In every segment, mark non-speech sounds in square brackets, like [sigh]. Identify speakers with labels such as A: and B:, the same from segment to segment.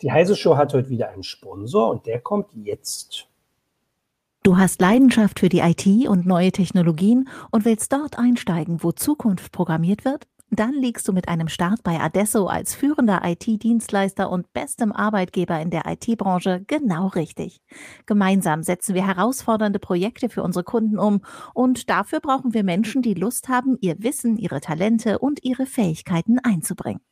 A: Die Heise Show hat heute wieder einen Sponsor und der kommt jetzt.
B: Du hast Leidenschaft für die IT und neue Technologien und willst dort einsteigen, wo Zukunft programmiert wird? Dann liegst du mit einem Start bei Adesso als führender IT-Dienstleister und bestem Arbeitgeber in der IT-Branche genau richtig. Gemeinsam setzen wir herausfordernde Projekte für unsere Kunden um und dafür brauchen wir Menschen, die Lust haben, ihr Wissen, ihre Talente und ihre Fähigkeiten einzubringen.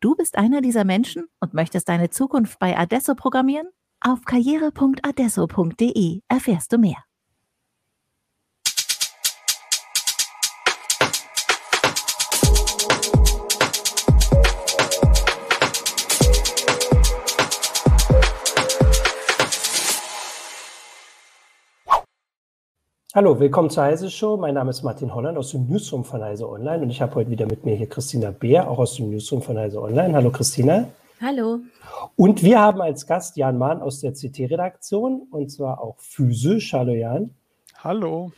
B: Du bist einer dieser Menschen und möchtest deine Zukunft bei Adesso programmieren? Auf karriere.adesso.de erfährst du mehr.
A: Hallo, willkommen zur Heise Show. Mein Name ist Martin Holland aus dem Newsroom von Heise Online und ich habe heute wieder mit mir hier Christina Beer, auch aus dem Newsroom von Heise Online. Hallo Christina.
C: Hallo.
A: Und wir haben als Gast Jan Mahn aus der CT-Redaktion und zwar auch physisch. Hallo Jan.
D: Hallo.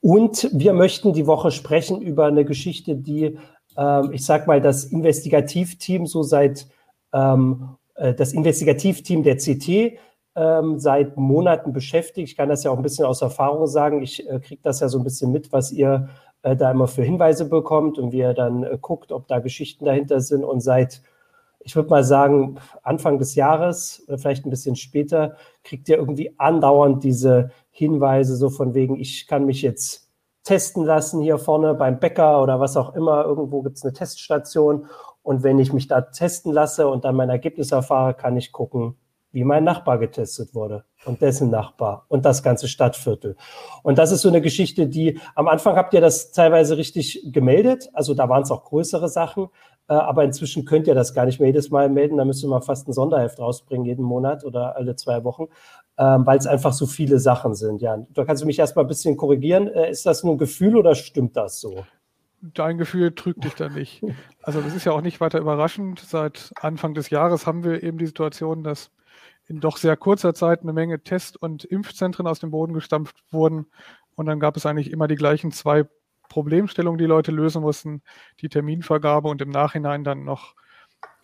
A: Und wir möchten die Woche sprechen über eine Geschichte, die, ähm, ich sag mal, das Investigativteam so seit ähm, äh, das Investigativteam der CT ähm, seit Monaten beschäftigt. Ich kann das ja auch ein bisschen aus Erfahrung sagen. Ich äh, kriege das ja so ein bisschen mit, was ihr äh, da immer für Hinweise bekommt und wie ihr dann äh, guckt, ob da Geschichten dahinter sind. Und seit ich würde mal sagen, Anfang des Jahres oder vielleicht ein bisschen später, kriegt ihr irgendwie andauernd diese Hinweise, so von wegen, ich kann mich jetzt testen lassen hier vorne beim Bäcker oder was auch immer. Irgendwo gibt es eine Teststation. Und wenn ich mich da testen lasse und dann mein Ergebnis erfahre, kann ich gucken, wie mein Nachbar getestet wurde und dessen Nachbar und das ganze Stadtviertel. Und das ist so eine Geschichte, die am Anfang habt ihr das teilweise richtig gemeldet. Also da waren es auch größere Sachen. Äh, aber inzwischen könnt ihr das gar nicht mehr jedes Mal melden. Da müsste man fast ein Sonderheft rausbringen jeden Monat oder alle zwei Wochen, ähm, weil es einfach so viele Sachen sind. Ja, da kannst du mich erstmal ein bisschen korrigieren. Äh, ist das nur ein Gefühl oder stimmt das so?
D: Dein Gefühl trügt dich da nicht. Also das ist ja auch nicht weiter überraschend. Seit Anfang des Jahres haben wir eben die Situation, dass in doch sehr kurzer Zeit eine Menge Test- und Impfzentren aus dem Boden gestampft wurden. Und dann gab es eigentlich immer die gleichen zwei Problemstellungen, die Leute lösen mussten. Die Terminvergabe und im Nachhinein dann noch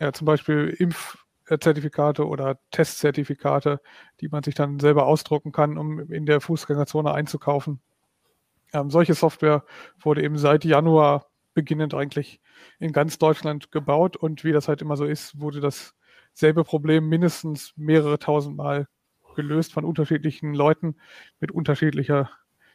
D: ja, zum Beispiel Impfzertifikate oder Testzertifikate, die man sich dann selber ausdrucken kann, um in der Fußgängerzone einzukaufen. Ähm, solche Software wurde eben seit Januar beginnend eigentlich in ganz Deutschland gebaut und wie das halt immer so ist, wurde das selbe Problem mindestens mehrere tausend Mal gelöst von unterschiedlichen Leuten mit unterschiedlicher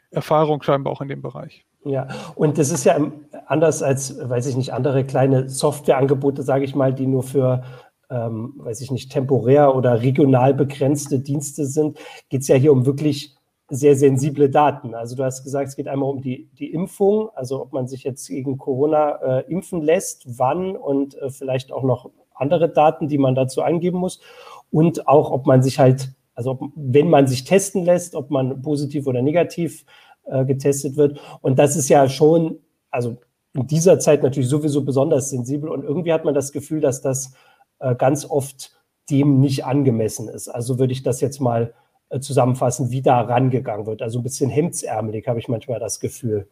D: Erfahrung scheinbar auch in dem Bereich.
A: Ja, und das ist ja anders als, weiß ich nicht, andere kleine Softwareangebote, sage ich mal, die nur für, ähm, weiß ich nicht, temporär oder regional begrenzte Dienste sind, geht es ja hier um wirklich sehr sensible Daten. Also du hast gesagt, es geht einmal um die, die Impfung, also ob man sich jetzt gegen Corona äh, impfen lässt, wann und äh, vielleicht auch noch andere Daten, die man dazu angeben muss. Und auch, ob man sich halt, also ob, wenn man sich testen lässt, ob man positiv oder negativ äh, getestet wird. Und das ist ja schon, also in dieser Zeit natürlich sowieso besonders sensibel. Und irgendwie hat man das Gefühl, dass das äh, ganz oft dem nicht angemessen ist. Also würde ich das jetzt mal äh, zusammenfassen, wie da rangegangen wird. Also ein bisschen hemdsärmelig habe ich manchmal das Gefühl.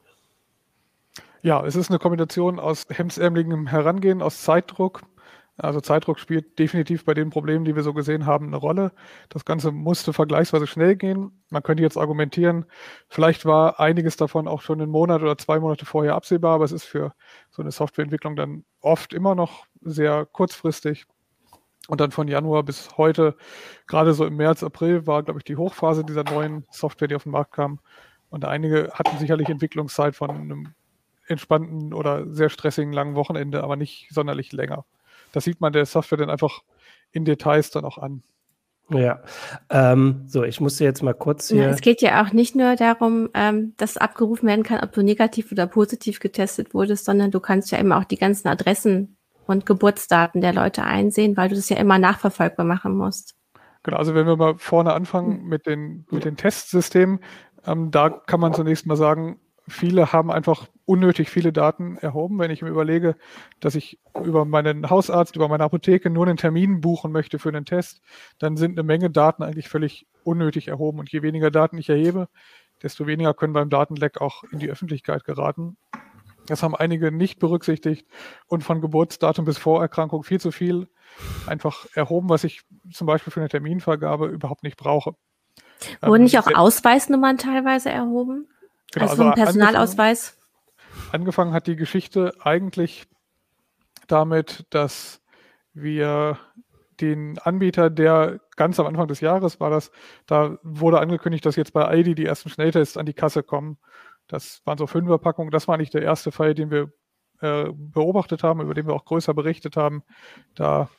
D: Ja, es ist eine Kombination aus hemdsärmeligem Herangehen, aus Zeitdruck, also Zeitdruck spielt definitiv bei den Problemen, die wir so gesehen haben, eine Rolle. Das Ganze musste vergleichsweise schnell gehen. Man könnte jetzt argumentieren, vielleicht war einiges davon auch schon einen Monat oder zwei Monate vorher absehbar, aber es ist für so eine Softwareentwicklung dann oft immer noch sehr kurzfristig. Und dann von Januar bis heute, gerade so im März, April, war, glaube ich, die Hochphase dieser neuen Software, die auf den Markt kam. Und einige hatten sicherlich Entwicklungszeit von einem entspannten oder sehr stressigen langen Wochenende, aber nicht sonderlich länger das sieht man der Software dann einfach in Details dann auch an.
A: Ja, ähm, so, ich musste jetzt mal kurz hier. Ja,
C: es geht ja auch nicht nur darum, ähm, dass abgerufen werden kann, ob du negativ oder positiv getestet wurdest, sondern du kannst ja immer auch die ganzen Adressen und Geburtsdaten der Leute einsehen, weil du das ja immer nachverfolgbar machen musst.
D: Genau, also wenn wir mal vorne anfangen mit den, mit den Testsystemen, ähm, da kann man zunächst mal sagen, viele haben einfach unnötig viele Daten erhoben. Wenn ich mir überlege, dass ich über meinen Hausarzt, über meine Apotheke nur einen Termin buchen möchte für einen Test, dann sind eine Menge Daten eigentlich völlig unnötig erhoben. Und je weniger Daten ich erhebe, desto weniger können beim Datenleck auch in die Öffentlichkeit geraten. Das haben einige nicht berücksichtigt und von Geburtsdatum bis Vorerkrankung viel zu viel einfach erhoben, was ich zum Beispiel für eine Terminvergabe überhaupt nicht brauche.
C: Wurden ähm, nicht auch Ausweisnummern teilweise erhoben? Genau, also, also Personalausweis?
D: Angefangen, angefangen hat die Geschichte eigentlich damit, dass wir den Anbieter, der ganz am Anfang des Jahres war das, da wurde angekündigt, dass jetzt bei ID die ersten Schnelltests an die Kasse kommen. Das waren so Fünferpackungen. Das war nicht der erste Fall, den wir äh, beobachtet haben, über den wir auch größer berichtet haben. Da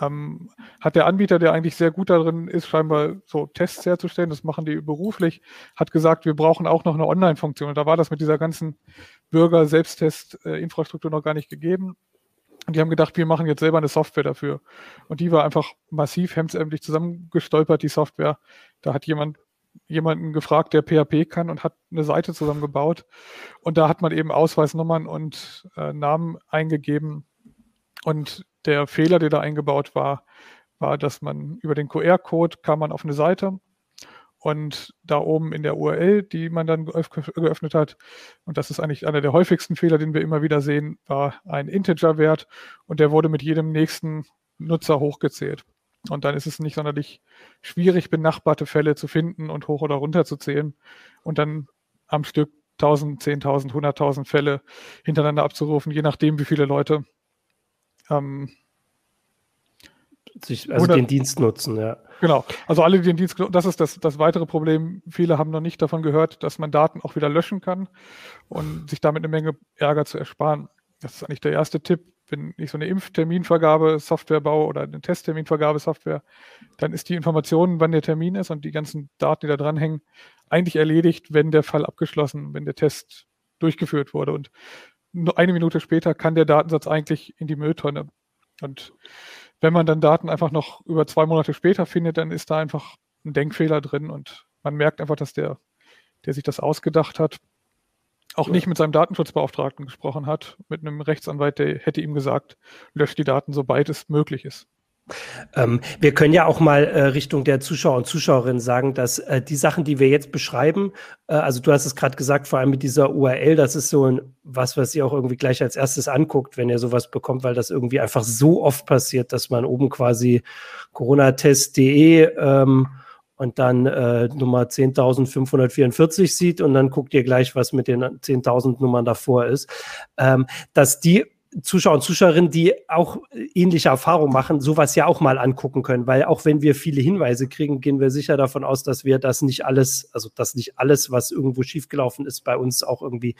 D: ähm, hat der Anbieter, der eigentlich sehr gut darin ist, scheinbar so Tests herzustellen, das machen die beruflich, hat gesagt, wir brauchen auch noch eine Online-Funktion. Und da war das mit dieser ganzen Bürger-Selbsttest-Infrastruktur noch gar nicht gegeben. Und die haben gedacht, wir machen jetzt selber eine Software dafür. Und die war einfach massiv hemdsärmlich zusammengestolpert, die Software. Da hat jemand jemanden gefragt, der PHP kann und hat eine Seite zusammengebaut. Und da hat man eben Ausweisnummern und äh, Namen eingegeben. Und der Fehler, der da eingebaut war, war, dass man über den QR-Code kam man auf eine Seite und da oben in der URL, die man dann geöffnet hat, und das ist eigentlich einer der häufigsten Fehler, den wir immer wieder sehen, war ein Integer-Wert und der wurde mit jedem nächsten Nutzer hochgezählt. Und dann ist es nicht sonderlich schwierig, benachbarte Fälle zu finden und hoch oder runter zu zählen und dann am Stück 1000, 10.000, 100.000 Fälle hintereinander abzurufen, je nachdem, wie viele Leute ähm,
A: sich, also den Dienst nutzen, ja.
D: Genau. Also alle, die den Dienst, das ist das, das weitere Problem. Viele haben noch nicht davon gehört, dass man Daten auch wieder löschen kann und sich damit eine Menge Ärger zu ersparen. Das ist eigentlich der erste Tipp. Wenn ich so eine Impfterminvergabe-Software baue oder eine Testterminvergabe-Software, dann ist die Information, wann der Termin ist und die ganzen Daten, die da dranhängen, eigentlich erledigt, wenn der Fall abgeschlossen, wenn der Test durchgeführt wurde. Und nur eine Minute später kann der Datensatz eigentlich in die Mülltonne. Und wenn man dann Daten einfach noch über zwei Monate später findet, dann ist da einfach ein Denkfehler drin und man merkt einfach, dass der, der sich das ausgedacht hat, auch ja. nicht mit seinem Datenschutzbeauftragten gesprochen hat, mit einem Rechtsanwalt, der hätte ihm gesagt, löscht die Daten, sobald es möglich ist.
A: Ähm, wir können ja auch mal äh, Richtung der Zuschauer und Zuschauerinnen sagen, dass äh, die Sachen, die wir jetzt beschreiben, äh, also du hast es gerade gesagt, vor allem mit dieser URL, das ist so ein, was, was ihr auch irgendwie gleich als erstes anguckt, wenn ihr sowas bekommt, weil das irgendwie einfach so oft passiert, dass man oben quasi coronatest.de ähm, und dann äh, Nummer 10.544 sieht und dann guckt ihr gleich, was mit den 10.000 Nummern davor ist, ähm, dass die Zuschauer und Zuschauerinnen, die auch ähnliche Erfahrungen machen, sowas ja auch mal angucken können, weil auch wenn wir viele Hinweise kriegen, gehen wir sicher davon aus, dass wir das nicht alles, also dass nicht alles, was irgendwo schiefgelaufen ist, bei uns auch irgendwie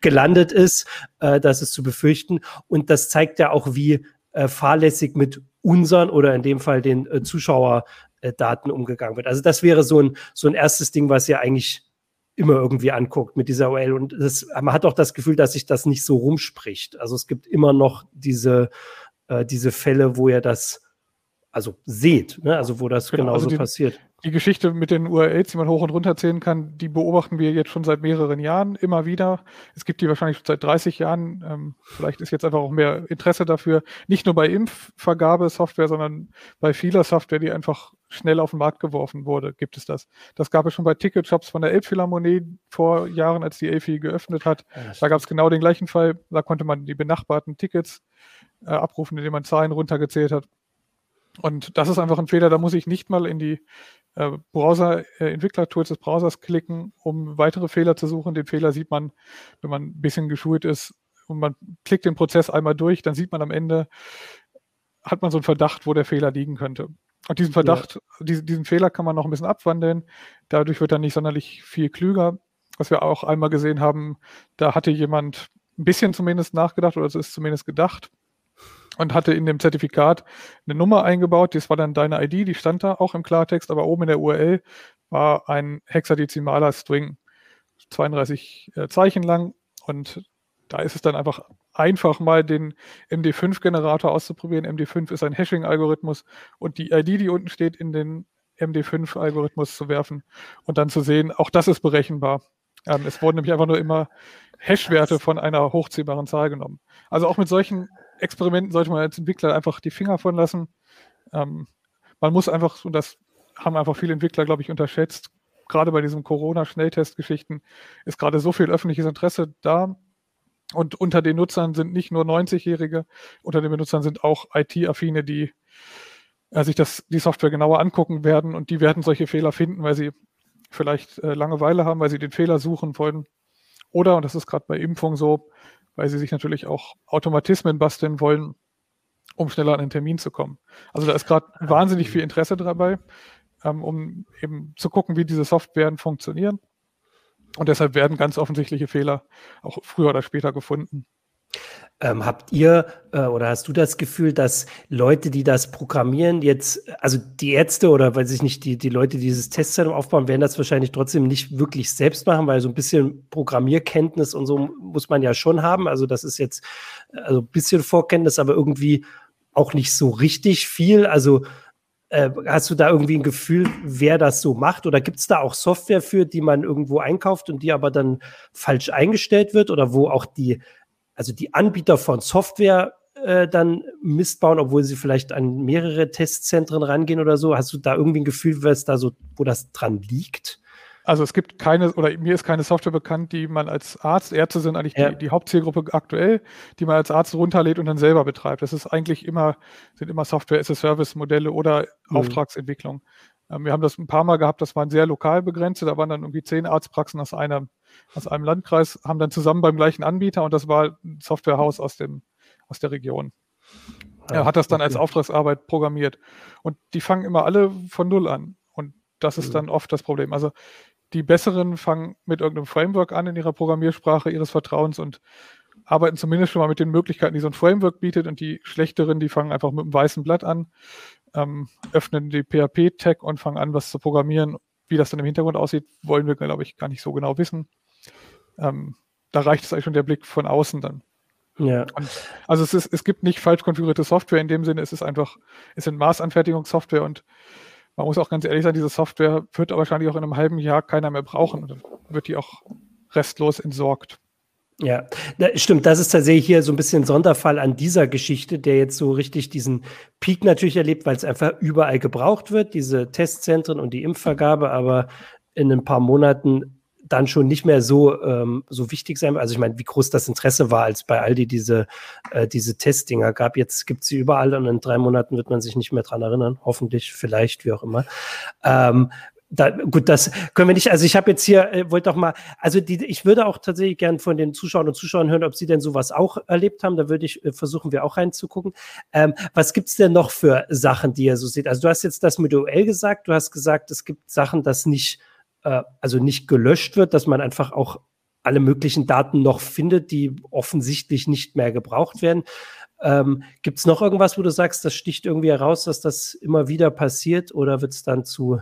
A: gelandet ist. Äh, das ist zu befürchten. Und das zeigt ja auch, wie äh, fahrlässig mit unseren oder in dem Fall den äh, Zuschauerdaten umgegangen wird. Also das wäre so ein, so ein erstes Ding, was ja eigentlich immer irgendwie anguckt mit dieser OL. Und das, man hat auch das Gefühl, dass sich das nicht so rumspricht. Also es gibt immer noch diese, äh, diese Fälle, wo ihr das also seht, ne? also wo das genau, genauso also die, passiert
D: die Geschichte mit den URLs, die man hoch und runter zählen kann, die beobachten wir jetzt schon seit mehreren Jahren immer wieder. Es gibt die wahrscheinlich schon seit 30 Jahren. Ähm, vielleicht ist jetzt einfach auch mehr Interesse dafür. Nicht nur bei Impfvergabesoftware, sondern bei vieler Software, die einfach schnell auf den Markt geworfen wurde, gibt es das. Das gab es schon bei Ticketshops von der Elbphilharmonie vor Jahren, als die Elfi geöffnet hat. Da gab es genau den gleichen Fall. Da konnte man die benachbarten Tickets äh, abrufen, indem man Zahlen runtergezählt hat. Und das ist einfach ein Fehler, da muss ich nicht mal in die äh, Browser-Entwickler-Tools äh, des Browsers klicken, um weitere Fehler zu suchen. Den Fehler sieht man, wenn man ein bisschen geschult ist und man klickt den Prozess einmal durch, dann sieht man am Ende, hat man so einen Verdacht, wo der Fehler liegen könnte. Und diesen Verdacht, ja. diesen, diesen Fehler kann man noch ein bisschen abwandeln. Dadurch wird er nicht sonderlich viel klüger. Was wir auch einmal gesehen haben, da hatte jemand ein bisschen zumindest nachgedacht oder es ist zumindest gedacht und hatte in dem Zertifikat eine Nummer eingebaut. Das war dann deine ID, die stand da auch im Klartext, aber oben in der URL war ein hexadezimaler String, 32 äh, Zeichen lang. Und da ist es dann einfach einfach mal den MD5-Generator auszuprobieren. MD5 ist ein Hashing-Algorithmus und die ID, die unten steht, in den MD5-Algorithmus zu werfen und dann zu sehen, auch das ist berechenbar. Ähm, es wurden nämlich einfach nur immer Hash-Werte von einer hochzählbaren Zahl genommen. Also auch mit solchen Experimenten sollte man als Entwickler einfach die Finger von lassen. Ähm, man muss einfach, und das haben einfach viele Entwickler, glaube ich, unterschätzt, gerade bei diesen Corona-Schnelltest-Geschichten ist gerade so viel öffentliches Interesse da. Und unter den Nutzern sind nicht nur 90-Jährige, unter den Benutzern sind auch IT-Affine, die äh, sich das, die Software genauer angucken werden und die werden solche Fehler finden, weil sie vielleicht äh, Langeweile haben, weil sie den Fehler suchen wollen. Oder, und das ist gerade bei Impfung so, weil sie sich natürlich auch Automatismen basteln wollen, um schneller an den Termin zu kommen. Also da ist gerade wahnsinnig viel Interesse dabei, ähm, um eben zu gucken, wie diese Softwaren funktionieren. Und deshalb werden ganz offensichtliche Fehler auch früher oder später gefunden.
A: Ähm, habt ihr äh, oder hast du das Gefühl, dass Leute, die das programmieren, jetzt, also die Ärzte oder weiß ich nicht, die, die Leute, die dieses Testzentrum aufbauen, werden das wahrscheinlich trotzdem nicht wirklich selbst machen, weil so ein bisschen Programmierkenntnis und so muss man ja schon haben. Also das ist jetzt also ein bisschen Vorkenntnis, aber irgendwie auch nicht so richtig viel. Also äh, hast du da irgendwie ein Gefühl, wer das so macht? Oder gibt es da auch Software für, die man irgendwo einkauft und die aber dann falsch eingestellt wird oder wo auch die also die Anbieter von Software äh, dann Mist bauen, obwohl sie vielleicht an mehrere Testzentren rangehen oder so? Hast du da irgendwie ein Gefühl, was da so, wo das dran liegt?
D: Also es gibt keine, oder mir ist keine Software bekannt, die man als Arzt, Ärzte sind eigentlich ja. die, die, Hauptzielgruppe aktuell, die man als Arzt runterlädt und dann selber betreibt. Das ist eigentlich immer, sind immer Software-as-a-Service-Modelle oder mhm. Auftragsentwicklung. Ähm, wir haben das ein paar Mal gehabt, das waren sehr lokal begrenzt, da waren dann irgendwie zehn Arztpraxen aus einer aus einem Landkreis, haben dann zusammen beim gleichen Anbieter und das war ein Softwarehaus aus, dem, aus der Region. Er hat das dann als Auftragsarbeit programmiert. Und die fangen immer alle von Null an. Und das ist mhm. dann oft das Problem. Also die Besseren fangen mit irgendeinem Framework an in ihrer Programmiersprache ihres Vertrauens und arbeiten zumindest schon mal mit den Möglichkeiten, die so ein Framework bietet. Und die Schlechteren, die fangen einfach mit einem weißen Blatt an, ähm, öffnen die PHP-Tag und fangen an, was zu programmieren. Wie das dann im Hintergrund aussieht, wollen wir, glaube ich, gar nicht so genau wissen. Ähm, da reicht es eigentlich schon der Blick von außen dann. Ja. Und also es, ist, es gibt nicht falsch konfigurierte Software in dem Sinne, es ist einfach, es sind Maßanfertigungssoftware und man muss auch ganz ehrlich sein, diese Software wird wahrscheinlich auch in einem halben Jahr keiner mehr brauchen und dann wird die auch restlos entsorgt.
A: Ja, stimmt. Das ist tatsächlich hier so ein bisschen Sonderfall an dieser Geschichte, der jetzt so richtig diesen Peak natürlich erlebt, weil es einfach überall gebraucht wird, diese Testzentren und die Impfvergabe, aber in ein paar Monaten dann schon nicht mehr so, ähm, so wichtig sein. Also ich meine, wie groß das Interesse war, als bei Aldi diese, äh, diese Testdinger gab. Jetzt gibt es sie überall und in drei Monaten wird man sich nicht mehr dran erinnern. Hoffentlich, vielleicht, wie auch immer. Ähm, da, gut, das können wir nicht. Also ich habe jetzt hier, äh, wollte doch mal, also die, ich würde auch tatsächlich gern von den Zuschauern und Zuschauern hören, ob sie denn sowas auch erlebt haben. Da würde ich äh, versuchen, wir auch reinzugucken. Ähm, was gibt's denn noch für Sachen, die ihr so seht? Also du hast jetzt das mit OL gesagt, du hast gesagt, es gibt Sachen, das nicht äh, also nicht gelöscht wird, dass man einfach auch alle möglichen Daten noch findet, die offensichtlich nicht mehr gebraucht werden. Ähm, Gibt es noch irgendwas, wo du sagst, das sticht irgendwie heraus, dass das immer wieder passiert oder wird es dann zu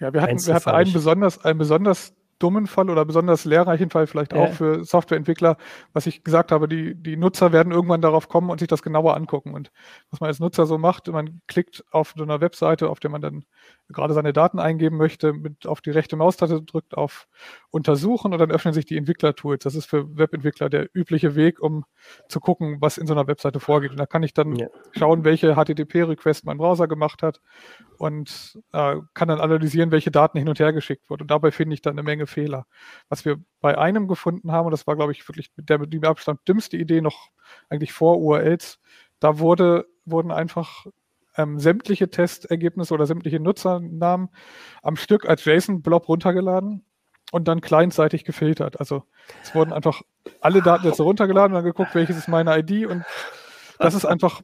D: ja, wir hatten, wir hatten einen besonders, einen besonders dummen Fall oder besonders lehrreichen Fall vielleicht ja. auch für Softwareentwickler, was ich gesagt habe, die, die Nutzer werden irgendwann darauf kommen und sich das genauer angucken. Und was man als Nutzer so macht, man klickt auf so einer Webseite, auf der man dann gerade seine Daten eingeben möchte, mit auf die rechte Maustaste drückt auf Untersuchen und dann öffnen sich die Entwicklertools. Das ist für Webentwickler der übliche Weg, um zu gucken, was in so einer Webseite vorgeht. Und da kann ich dann ja. schauen, welche HTTP-Request mein Browser gemacht hat und äh, kann dann analysieren, welche Daten hin und her geschickt wurden. Und dabei finde ich dann eine Menge Fehler. Was wir bei einem gefunden haben, und das war, glaube ich, wirklich der mit dem Abstand dümmste Idee noch eigentlich vor URLs, da wurde, wurden einfach ähm, sämtliche Testergebnisse oder sämtliche Nutzernamen am Stück als JSON-Blob runtergeladen und dann clientseitig gefiltert. Also es wurden einfach alle Daten jetzt runtergeladen und dann geguckt, welches ist meine ID und das ist einfach,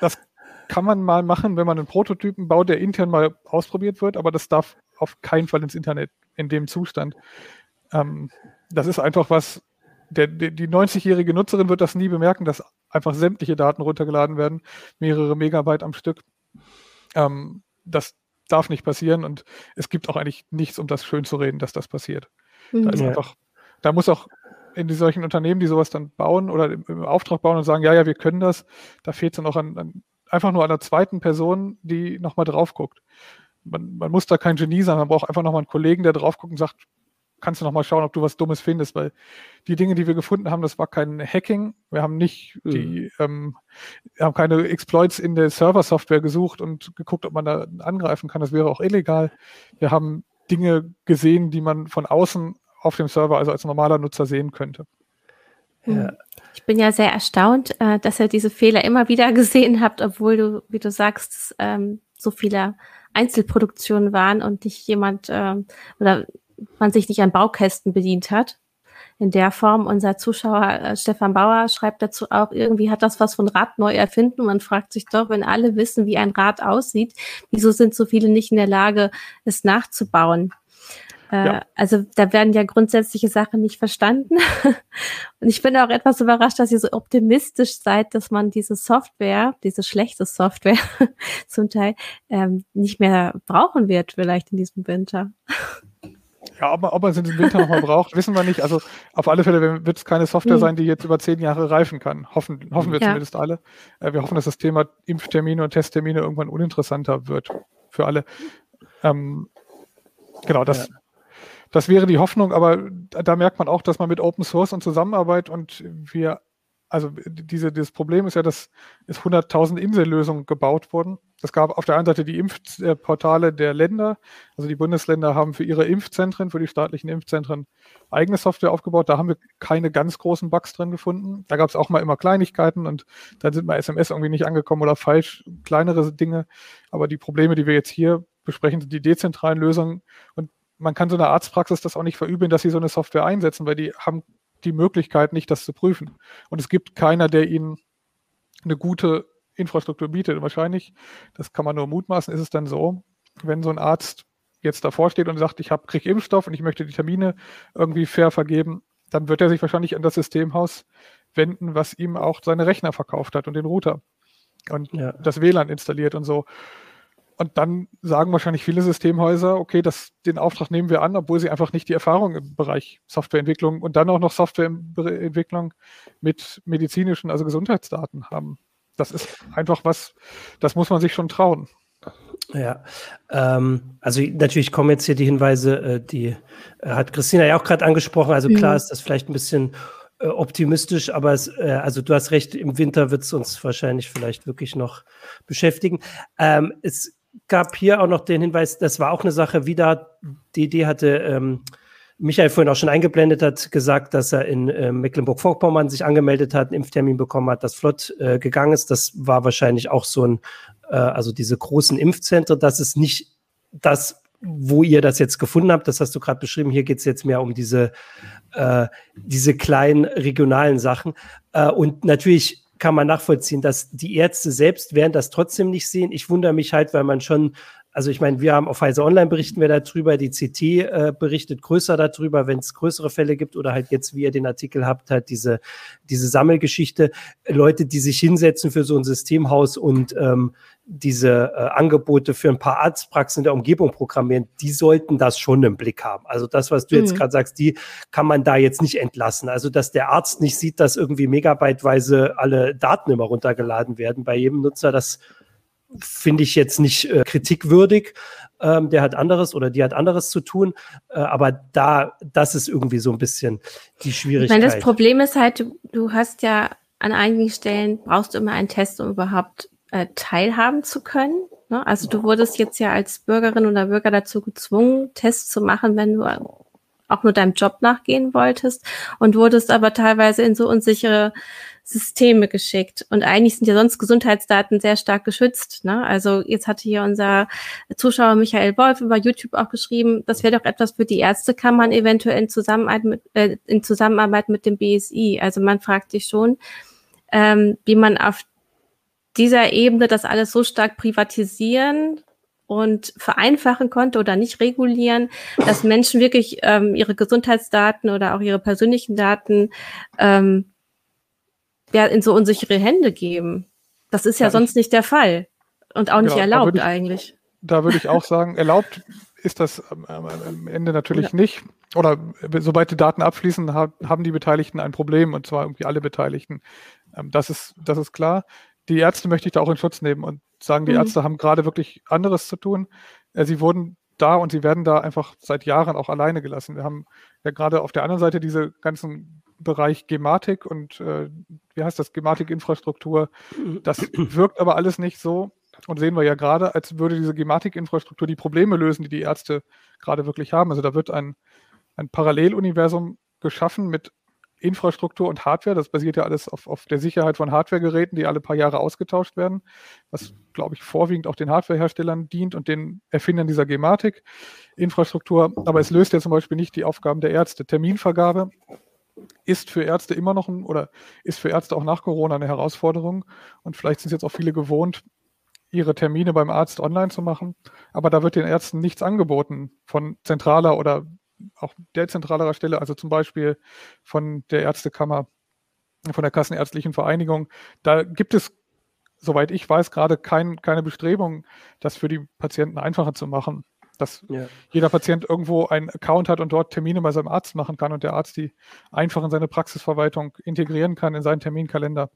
D: das kann man mal machen, wenn man einen Prototypen baut, der intern mal ausprobiert wird, aber das darf auf keinen Fall ins Internet in dem Zustand. Ähm, das ist einfach was, der, die 90-jährige Nutzerin wird das nie bemerken, dass einfach sämtliche Daten runtergeladen werden, mehrere Megabyte am Stück. Ähm, das darf nicht passieren und es gibt auch eigentlich nichts, um das schön zu reden, dass das passiert. Mhm. Da ist ja. einfach, da muss auch in die solchen Unternehmen, die sowas dann bauen oder im, im Auftrag bauen und sagen, ja, ja, wir können das, da fehlt es dann auch an, an einfach nur einer zweiten Person, die nochmal drauf guckt. Man, man, muss da kein Genie sein, man braucht einfach nochmal einen Kollegen, der drauf guckt und sagt, kannst du nochmal schauen, ob du was Dummes findest, weil die Dinge, die wir gefunden haben, das war kein Hacking. Wir haben nicht mhm. die, ähm, haben keine Exploits in der Server-Software gesucht und geguckt, ob man da angreifen kann. Das wäre auch illegal. Wir haben Dinge gesehen, die man von außen auf dem Server, also als normaler Nutzer sehen könnte.
C: Ja. Ich bin ja sehr erstaunt, äh, dass ihr diese Fehler immer wieder [laughs] gesehen habt, obwohl du, wie du sagst, ähm, so viele Einzelproduktionen waren und nicht jemand ähm, oder man sich nicht an Baukästen bedient hat. In der Form, unser Zuschauer äh, Stefan Bauer schreibt dazu auch, irgendwie hat das was von Rad neu erfinden. Man fragt sich doch, wenn alle wissen, wie ein Rad aussieht, wieso sind so viele nicht in der Lage, es nachzubauen? Äh, ja. Also da werden ja grundsätzliche Sachen nicht verstanden. [laughs] Und ich bin auch etwas überrascht, dass ihr so optimistisch seid, dass man diese Software, diese schlechte Software [laughs] zum Teil, ähm, nicht mehr brauchen wird, vielleicht in diesem Winter. [laughs]
D: Ja, ob man, ob man es in diesem Winter nochmal braucht, wissen wir nicht. Also auf alle Fälle wird es keine Software hm. sein, die jetzt über zehn Jahre reifen kann. Hoffen, hoffen wir ja. zumindest alle. Äh, wir hoffen, dass das Thema Impftermine und Testtermine irgendwann uninteressanter wird für alle. Ähm, genau, das, ja das wäre die Hoffnung, aber da merkt man auch, dass man mit Open Source und Zusammenarbeit und wir, also diese, dieses Problem ist ja, dass es 100.000 Insellösungen gebaut wurden. Es gab auf der einen Seite die Impfportale der Länder, also die Bundesländer haben für ihre Impfzentren, für die staatlichen Impfzentren eigene Software aufgebaut. Da haben wir keine ganz großen Bugs drin gefunden. Da gab es auch mal immer Kleinigkeiten und dann sind mal SMS irgendwie nicht angekommen oder falsch, kleinere Dinge. Aber die Probleme, die wir jetzt hier besprechen, sind die dezentralen Lösungen und man kann so eine Arztpraxis das auch nicht verübeln, dass sie so eine Software einsetzen, weil die haben die Möglichkeit nicht, das zu prüfen. Und es gibt keiner, der ihnen eine gute Infrastruktur bietet. Und wahrscheinlich, das kann man nur mutmaßen, ist es dann so, wenn so ein Arzt jetzt davor steht und sagt, ich habe krieg Impfstoff und ich möchte die Termine irgendwie fair vergeben, dann wird er sich wahrscheinlich an das Systemhaus wenden, was ihm auch seine Rechner verkauft hat und den Router und ja. das WLAN installiert und so. Und dann sagen wahrscheinlich viele Systemhäuser, okay, das, den Auftrag nehmen wir an, obwohl sie einfach nicht die Erfahrung im Bereich Softwareentwicklung und dann auch noch Softwareentwicklung mit medizinischen, also Gesundheitsdaten haben. Das ist einfach was, das muss man sich schon trauen.
A: Ja, ähm, also natürlich kommen jetzt hier die Hinweise, äh, die äh, hat Christina ja auch gerade angesprochen. Also klar mhm. ist das vielleicht ein bisschen äh, optimistisch, aber es, äh, also du hast recht, im Winter wird es uns wahrscheinlich vielleicht wirklich noch beschäftigen. Ähm, es gab hier auch noch den Hinweis, das war auch eine Sache, wieder die Idee hatte, ähm, Michael vorhin auch schon eingeblendet hat, gesagt, dass er in äh, Mecklenburg-Vorpommern sich angemeldet hat, einen Impftermin bekommen hat, das flott äh, gegangen ist. Das war wahrscheinlich auch so ein, äh, also diese großen Impfzentren, das ist nicht das, wo ihr das jetzt gefunden habt. Das hast du gerade beschrieben. Hier geht es jetzt mehr um diese, äh, diese kleinen regionalen Sachen. Äh, und natürlich kann man nachvollziehen, dass die Ärzte selbst werden das trotzdem nicht sehen. Ich wundere mich halt, weil man schon, also ich meine, wir haben auf Pfizer Online berichten wir darüber, die CT äh, berichtet größer darüber, wenn es größere Fälle gibt oder halt jetzt, wie ihr den Artikel habt, halt diese, diese Sammelgeschichte. Leute, die sich hinsetzen für so ein Systemhaus und ähm, diese äh, Angebote für ein paar Arztpraxen in der Umgebung programmieren, die sollten das schon im Blick haben. Also das, was du mhm. jetzt gerade sagst, die kann man da jetzt nicht entlassen. Also dass der Arzt nicht sieht, dass irgendwie megabyteweise alle Daten immer runtergeladen werden bei jedem Nutzer, das finde ich jetzt nicht äh, kritikwürdig. Ähm, der hat anderes oder die hat anderes zu tun. Äh, aber da, das ist irgendwie so ein bisschen die Schwierigkeit.
C: Ich meine, das Problem ist halt, du, du hast ja an einigen Stellen brauchst du immer einen Test, um überhaupt äh, teilhaben zu können. Ne? Also du wurdest jetzt ja als Bürgerin oder Bürger dazu gezwungen, Tests zu machen, wenn du auch nur deinem Job nachgehen wolltest und wurdest aber teilweise in so unsichere Systeme geschickt. Und eigentlich sind ja sonst Gesundheitsdaten sehr stark geschützt. Ne? Also jetzt hatte hier unser Zuschauer Michael Wolf über YouTube auch geschrieben, das wäre doch etwas für die Ärztekammern eventuell in Zusammenarbeit mit, äh, in Zusammenarbeit mit dem BSI. Also man fragt sich schon, ähm, wie man auf dieser Ebene das alles so stark privatisieren und vereinfachen konnte oder nicht regulieren, dass Menschen wirklich ähm, ihre Gesundheitsdaten oder auch ihre persönlichen Daten ähm, ja, in so unsichere Hände geben. Das ist ja, ja sonst nicht der Fall und auch nicht genau, erlaubt
D: da ich,
C: eigentlich.
D: Da würde ich auch sagen, erlaubt ist das am Ende natürlich ja. nicht. Oder sobald die Daten abfließen, haben die Beteiligten ein Problem und zwar irgendwie alle Beteiligten. Ähm, das ist, das ist klar die Ärzte möchte ich da auch in Schutz nehmen und sagen, die mhm. Ärzte haben gerade wirklich anderes zu tun. Äh, sie wurden da und sie werden da einfach seit Jahren auch alleine gelassen. Wir haben ja gerade auf der anderen Seite diese ganzen Bereich Gematik und äh, wie heißt das, Gematik-Infrastruktur. Das wirkt aber alles nicht so und sehen wir ja gerade, als würde diese Gematik-Infrastruktur die Probleme lösen, die die Ärzte gerade wirklich haben. Also da wird ein, ein Paralleluniversum geschaffen mit Infrastruktur und Hardware. Das basiert ja alles auf, auf der Sicherheit von Hardwaregeräten, die alle paar Jahre ausgetauscht werden, was, glaube ich, vorwiegend auch den Hardwareherstellern dient und den Erfindern dieser Gematik-Infrastruktur. Aber es löst ja zum Beispiel nicht die Aufgaben der Ärzte. Terminvergabe ist für Ärzte immer noch ein, oder ist für Ärzte auch nach Corona eine Herausforderung. Und vielleicht sind es jetzt auch viele gewohnt, ihre Termine beim Arzt online zu machen. Aber da wird den Ärzten nichts angeboten von zentraler oder auch dezentralerer Stelle, also zum Beispiel von der Ärztekammer, von der Kassenärztlichen Vereinigung. Da gibt es, soweit ich weiß, gerade kein, keine Bestrebung, das für die Patienten einfacher zu machen. Dass ja. jeder Patient irgendwo einen Account hat und dort Termine bei seinem Arzt machen kann und der Arzt die einfach in seine Praxisverwaltung integrieren kann, in seinen Terminkalender.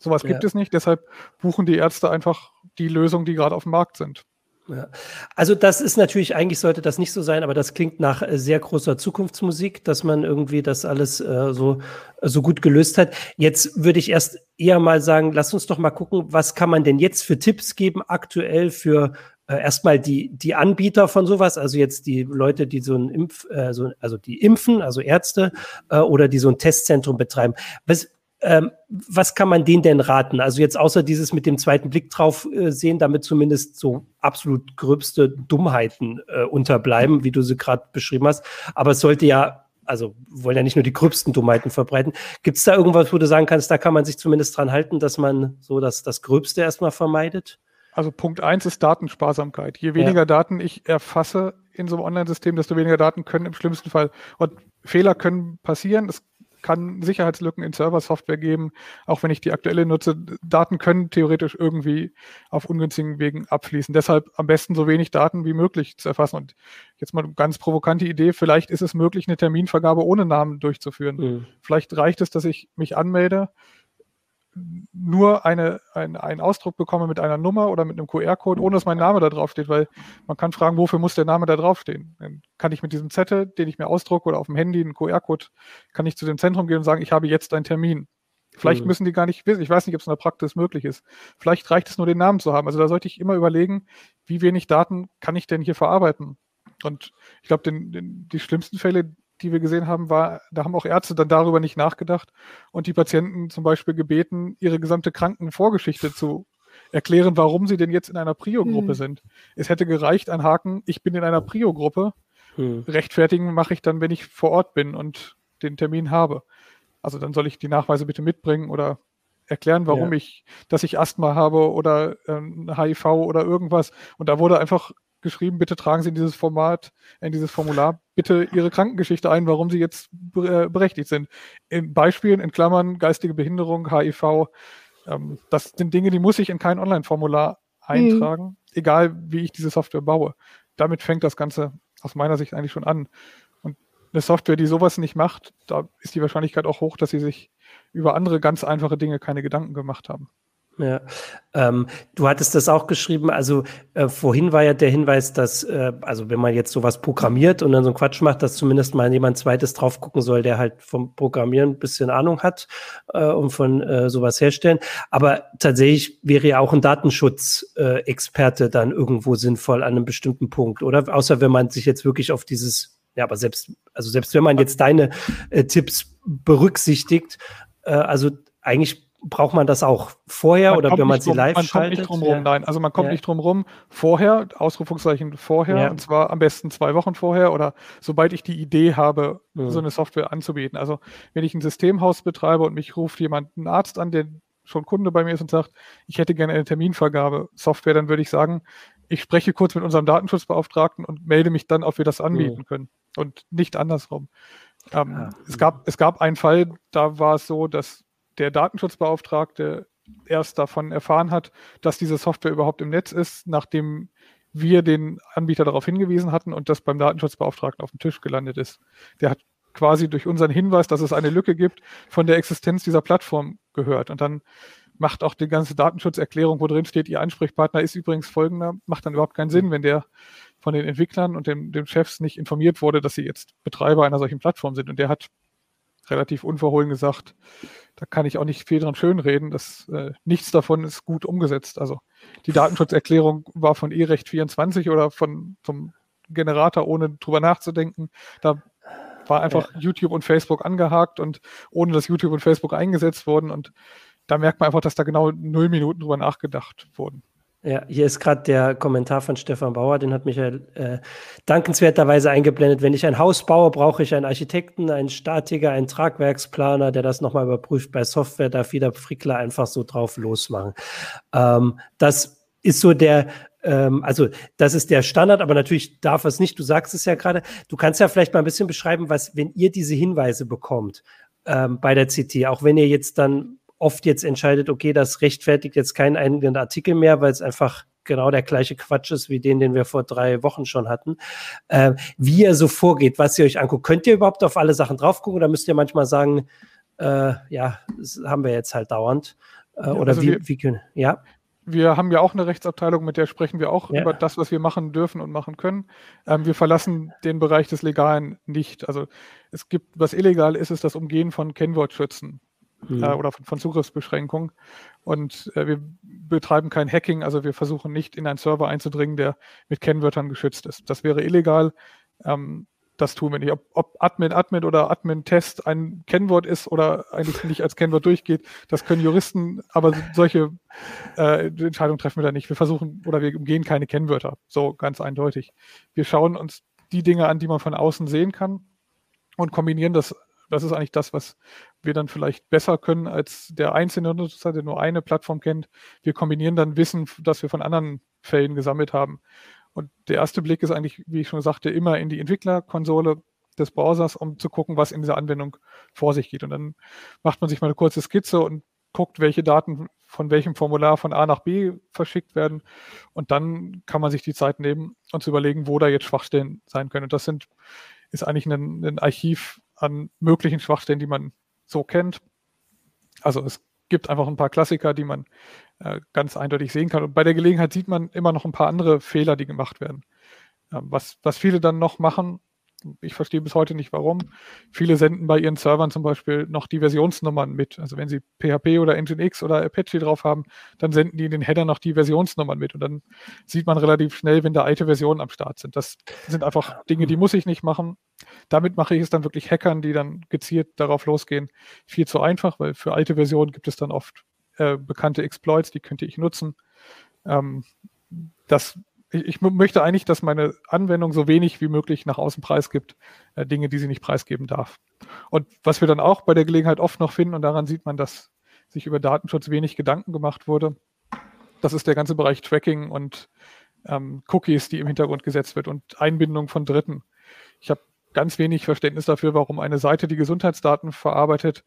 D: Sowas ja. gibt es nicht, deshalb buchen die Ärzte einfach die Lösungen, die gerade auf dem Markt sind.
A: Ja. Also das ist natürlich, eigentlich sollte das nicht so sein, aber das klingt nach äh, sehr großer Zukunftsmusik, dass man irgendwie das alles äh, so, so gut gelöst hat. Jetzt würde ich erst eher mal sagen, lass uns doch mal gucken, was kann man denn jetzt für Tipps geben aktuell für äh, erstmal die, die Anbieter von sowas, also jetzt die Leute, die so ein Impf, äh, so, also die impfen, also Ärzte äh, oder die so ein Testzentrum betreiben. Was, ähm, was kann man denen denn raten? Also jetzt außer dieses mit dem zweiten Blick drauf äh, sehen, damit zumindest so absolut gröbste Dummheiten äh, unterbleiben, wie du sie gerade beschrieben hast. Aber es sollte ja, also wollen ja nicht nur die gröbsten Dummheiten verbreiten. Gibt es da irgendwas, wo du sagen kannst, da kann man sich zumindest dran halten, dass man so das, das Gröbste erstmal vermeidet?
D: Also Punkt eins ist Datensparsamkeit. Je weniger ja. Daten ich erfasse in so einem Online-System, desto weniger Daten können im schlimmsten Fall und Fehler können passieren. Es kann Sicherheitslücken in Serversoftware geben, auch wenn ich die aktuelle nutze. Daten können theoretisch irgendwie auf ungünstigen Wegen abfließen. Deshalb am besten so wenig Daten wie möglich zu erfassen. Und jetzt mal eine ganz provokante Idee, vielleicht ist es möglich, eine Terminvergabe ohne Namen durchzuführen. Mhm. Vielleicht reicht es, dass ich mich anmelde, nur eine, ein, einen Ausdruck bekomme mit einer Nummer oder mit einem QR-Code, ohne dass mein Name da drauf steht, weil man kann fragen, wofür muss der Name da draufstehen? Dann kann ich mit diesem Zettel, den ich mir ausdrucke oder auf dem Handy, einen QR-Code, kann ich zu dem Zentrum gehen und sagen, ich habe jetzt einen Termin. Vielleicht mhm. müssen die gar nicht wissen. Ich weiß nicht, ob es in der Praxis möglich ist. Vielleicht reicht es nur, den Namen zu haben. Also da sollte ich immer überlegen, wie wenig Daten kann ich denn hier verarbeiten? Und ich glaube, die schlimmsten Fälle, die wir gesehen haben, war, da haben auch Ärzte dann darüber nicht nachgedacht und die Patienten zum Beispiel gebeten, ihre gesamte Krankenvorgeschichte zu erklären, warum sie denn jetzt in einer Prio-Gruppe hm. sind. Es hätte gereicht, ein Haken, ich bin in einer Prio-Gruppe. Hm. Rechtfertigen mache ich dann, wenn ich vor Ort bin und den Termin habe. Also dann soll ich die Nachweise bitte mitbringen oder erklären, warum ja. ich, dass ich Asthma habe oder ähm, HIV oder irgendwas. Und da wurde einfach geschrieben, bitte tragen Sie in dieses Format, in dieses Formular bitte Ihre Krankengeschichte ein, warum Sie jetzt äh, berechtigt sind. In Beispielen, in Klammern, geistige Behinderung, HIV, ähm, das sind Dinge, die muss ich in kein Online-Formular eintragen, mhm. egal wie ich diese Software baue. Damit fängt das Ganze aus meiner Sicht eigentlich schon an. Und eine Software, die sowas nicht macht, da ist die Wahrscheinlichkeit auch hoch, dass sie sich über andere ganz einfache Dinge keine Gedanken gemacht haben.
A: Ja, ähm, du hattest das auch geschrieben. Also äh, vorhin war ja der Hinweis, dass, äh, also wenn man jetzt sowas programmiert und dann so einen Quatsch macht, dass zumindest mal jemand zweites drauf gucken soll, der halt vom Programmieren ein bisschen Ahnung hat äh, und von äh, sowas herstellen. Aber tatsächlich wäre ja auch ein Datenschutzexperte äh, dann irgendwo sinnvoll an einem bestimmten Punkt, oder? Außer wenn man sich jetzt wirklich auf dieses ja, aber selbst, also selbst wenn man jetzt deine äh, Tipps berücksichtigt, äh, also eigentlich braucht man das auch vorher man oder wenn man sie live man schaltet?
D: Man kommt nicht drum rum, nein. Also man kommt ja. nicht drum rum. Vorher, Ausrufungszeichen vorher, ja. und zwar am besten zwei Wochen vorher oder sobald ich die Idee habe, mhm. so eine Software anzubieten. Also wenn ich ein Systemhaus betreibe und mich ruft jemand, ein Arzt an, der schon Kunde bei mir ist und sagt, ich hätte gerne eine Terminvergabe-Software, dann würde ich sagen, ich spreche kurz mit unserem Datenschutzbeauftragten und melde mich dann, ob wir das anbieten mhm. können. Und nicht andersrum. Ähm, ja. es, gab, es gab einen Fall, da war es so, dass der Datenschutzbeauftragte erst davon erfahren hat, dass diese Software überhaupt im Netz ist, nachdem wir den Anbieter darauf hingewiesen hatten und das beim Datenschutzbeauftragten auf dem Tisch gelandet ist. Der hat quasi durch unseren Hinweis, dass es eine Lücke gibt, von der Existenz dieser Plattform gehört. Und dann macht auch die ganze Datenschutzerklärung, wo drin steht, Ihr Ansprechpartner ist übrigens folgender, macht dann überhaupt keinen Sinn, wenn der von den Entwicklern und dem, dem Chefs nicht informiert wurde, dass sie jetzt Betreiber einer solchen Plattform sind. Und der hat relativ unverhohlen gesagt, da kann ich auch nicht viel dran schönreden. dass äh, nichts davon ist gut umgesetzt. Also die Datenschutzerklärung war von E-Recht 24 oder von vom Generator, ohne drüber nachzudenken. Da war einfach ja. YouTube und Facebook angehakt und ohne dass YouTube und Facebook eingesetzt wurden. Und da merkt man einfach, dass da genau null Minuten drüber nachgedacht wurden.
A: Ja, hier ist gerade der Kommentar von Stefan Bauer, den hat Michael äh, dankenswerterweise eingeblendet. Wenn ich ein Haus baue, brauche ich einen Architekten, einen Statiker, einen Tragwerksplaner, der das nochmal überprüft. Bei Software darf jeder Frickler einfach so drauf losmachen. Ähm, das ist so der, ähm, also das ist der Standard, aber natürlich darf es nicht. Du sagst es ja gerade. Du kannst ja vielleicht mal ein bisschen beschreiben, was, wenn ihr diese Hinweise bekommt ähm, bei der CT, auch wenn ihr jetzt dann oft jetzt entscheidet, okay, das rechtfertigt jetzt keinen eigenen Artikel mehr, weil es einfach genau der gleiche Quatsch ist wie den, den wir vor drei Wochen schon hatten. Äh, wie ihr so vorgeht, was ihr euch anguckt. Könnt ihr überhaupt auf alle Sachen drauf gucken oder müsst ihr manchmal sagen, äh, ja, das haben wir jetzt halt dauernd? Äh, oder also wie, wir, wie können, ja?
D: Wir haben ja auch eine Rechtsabteilung, mit der sprechen wir auch ja. über das, was wir machen dürfen und machen können. Ähm, wir verlassen den Bereich des Legalen nicht. Also es gibt, was illegal ist, ist das Umgehen von Kennwortschützen mhm. äh, oder von, von, Zugriffsbeschränkungen. Und äh, wir betreiben kein Hacking, also wir versuchen nicht in einen Server einzudringen, der mit Kennwörtern geschützt ist. Das wäre illegal. Ähm, das tun wir nicht. Ob, ob Admin, Admin oder Admin-Test ein Kennwort ist oder eigentlich nicht als Kennwort durchgeht, das können Juristen, aber solche äh, Entscheidungen treffen wir da nicht. Wir versuchen oder wir umgehen keine Kennwörter. So ganz eindeutig. Wir schauen uns die Dinge an, die man von außen sehen kann und kombinieren das das ist eigentlich das, was wir dann vielleicht besser können als der einzelne Nutzer, der nur eine Plattform kennt. Wir kombinieren dann Wissen, das wir von anderen Fällen gesammelt haben. Und der erste Blick ist eigentlich, wie ich schon sagte, immer in die Entwicklerkonsole des Browsers, um zu gucken, was in dieser Anwendung vor sich geht. Und dann macht man sich mal eine kurze Skizze und guckt, welche Daten von welchem Formular von A nach B verschickt werden. Und dann kann man sich die Zeit nehmen und zu überlegen, wo da jetzt Schwachstellen sein können. Und das sind, ist eigentlich ein, ein Archiv an möglichen Schwachstellen, die man so kennt. Also es gibt einfach ein paar Klassiker, die man äh, ganz eindeutig sehen kann. Und bei der Gelegenheit sieht man immer noch ein paar andere Fehler, die gemacht werden. Ähm, was, was viele dann noch machen, ich verstehe bis heute nicht warum. Viele senden bei ihren Servern zum Beispiel noch die Versionsnummern mit. Also wenn sie PHP oder Nginx oder Apache drauf haben, dann senden die in den Header noch die Versionsnummern mit. Und dann sieht man relativ schnell, wenn da alte Versionen am Start sind. Das sind einfach Dinge, die muss ich nicht machen. Damit mache ich es dann wirklich Hackern, die dann gezielt darauf losgehen, viel zu einfach, weil für alte Versionen gibt es dann oft äh, bekannte Exploits, die könnte ich nutzen. Ähm, das ich, ich, möchte eigentlich, dass meine Anwendung so wenig wie möglich nach außen preisgibt, äh, Dinge, die sie nicht preisgeben darf. Und was wir dann auch bei der Gelegenheit oft noch finden, und daran sieht man, dass sich über Datenschutz wenig Gedanken gemacht wurde, das ist der ganze Bereich Tracking und ähm, Cookies, die im Hintergrund gesetzt wird und Einbindung von Dritten. Ich habe ganz wenig Verständnis dafür, warum eine Seite, die Gesundheitsdaten verarbeitet,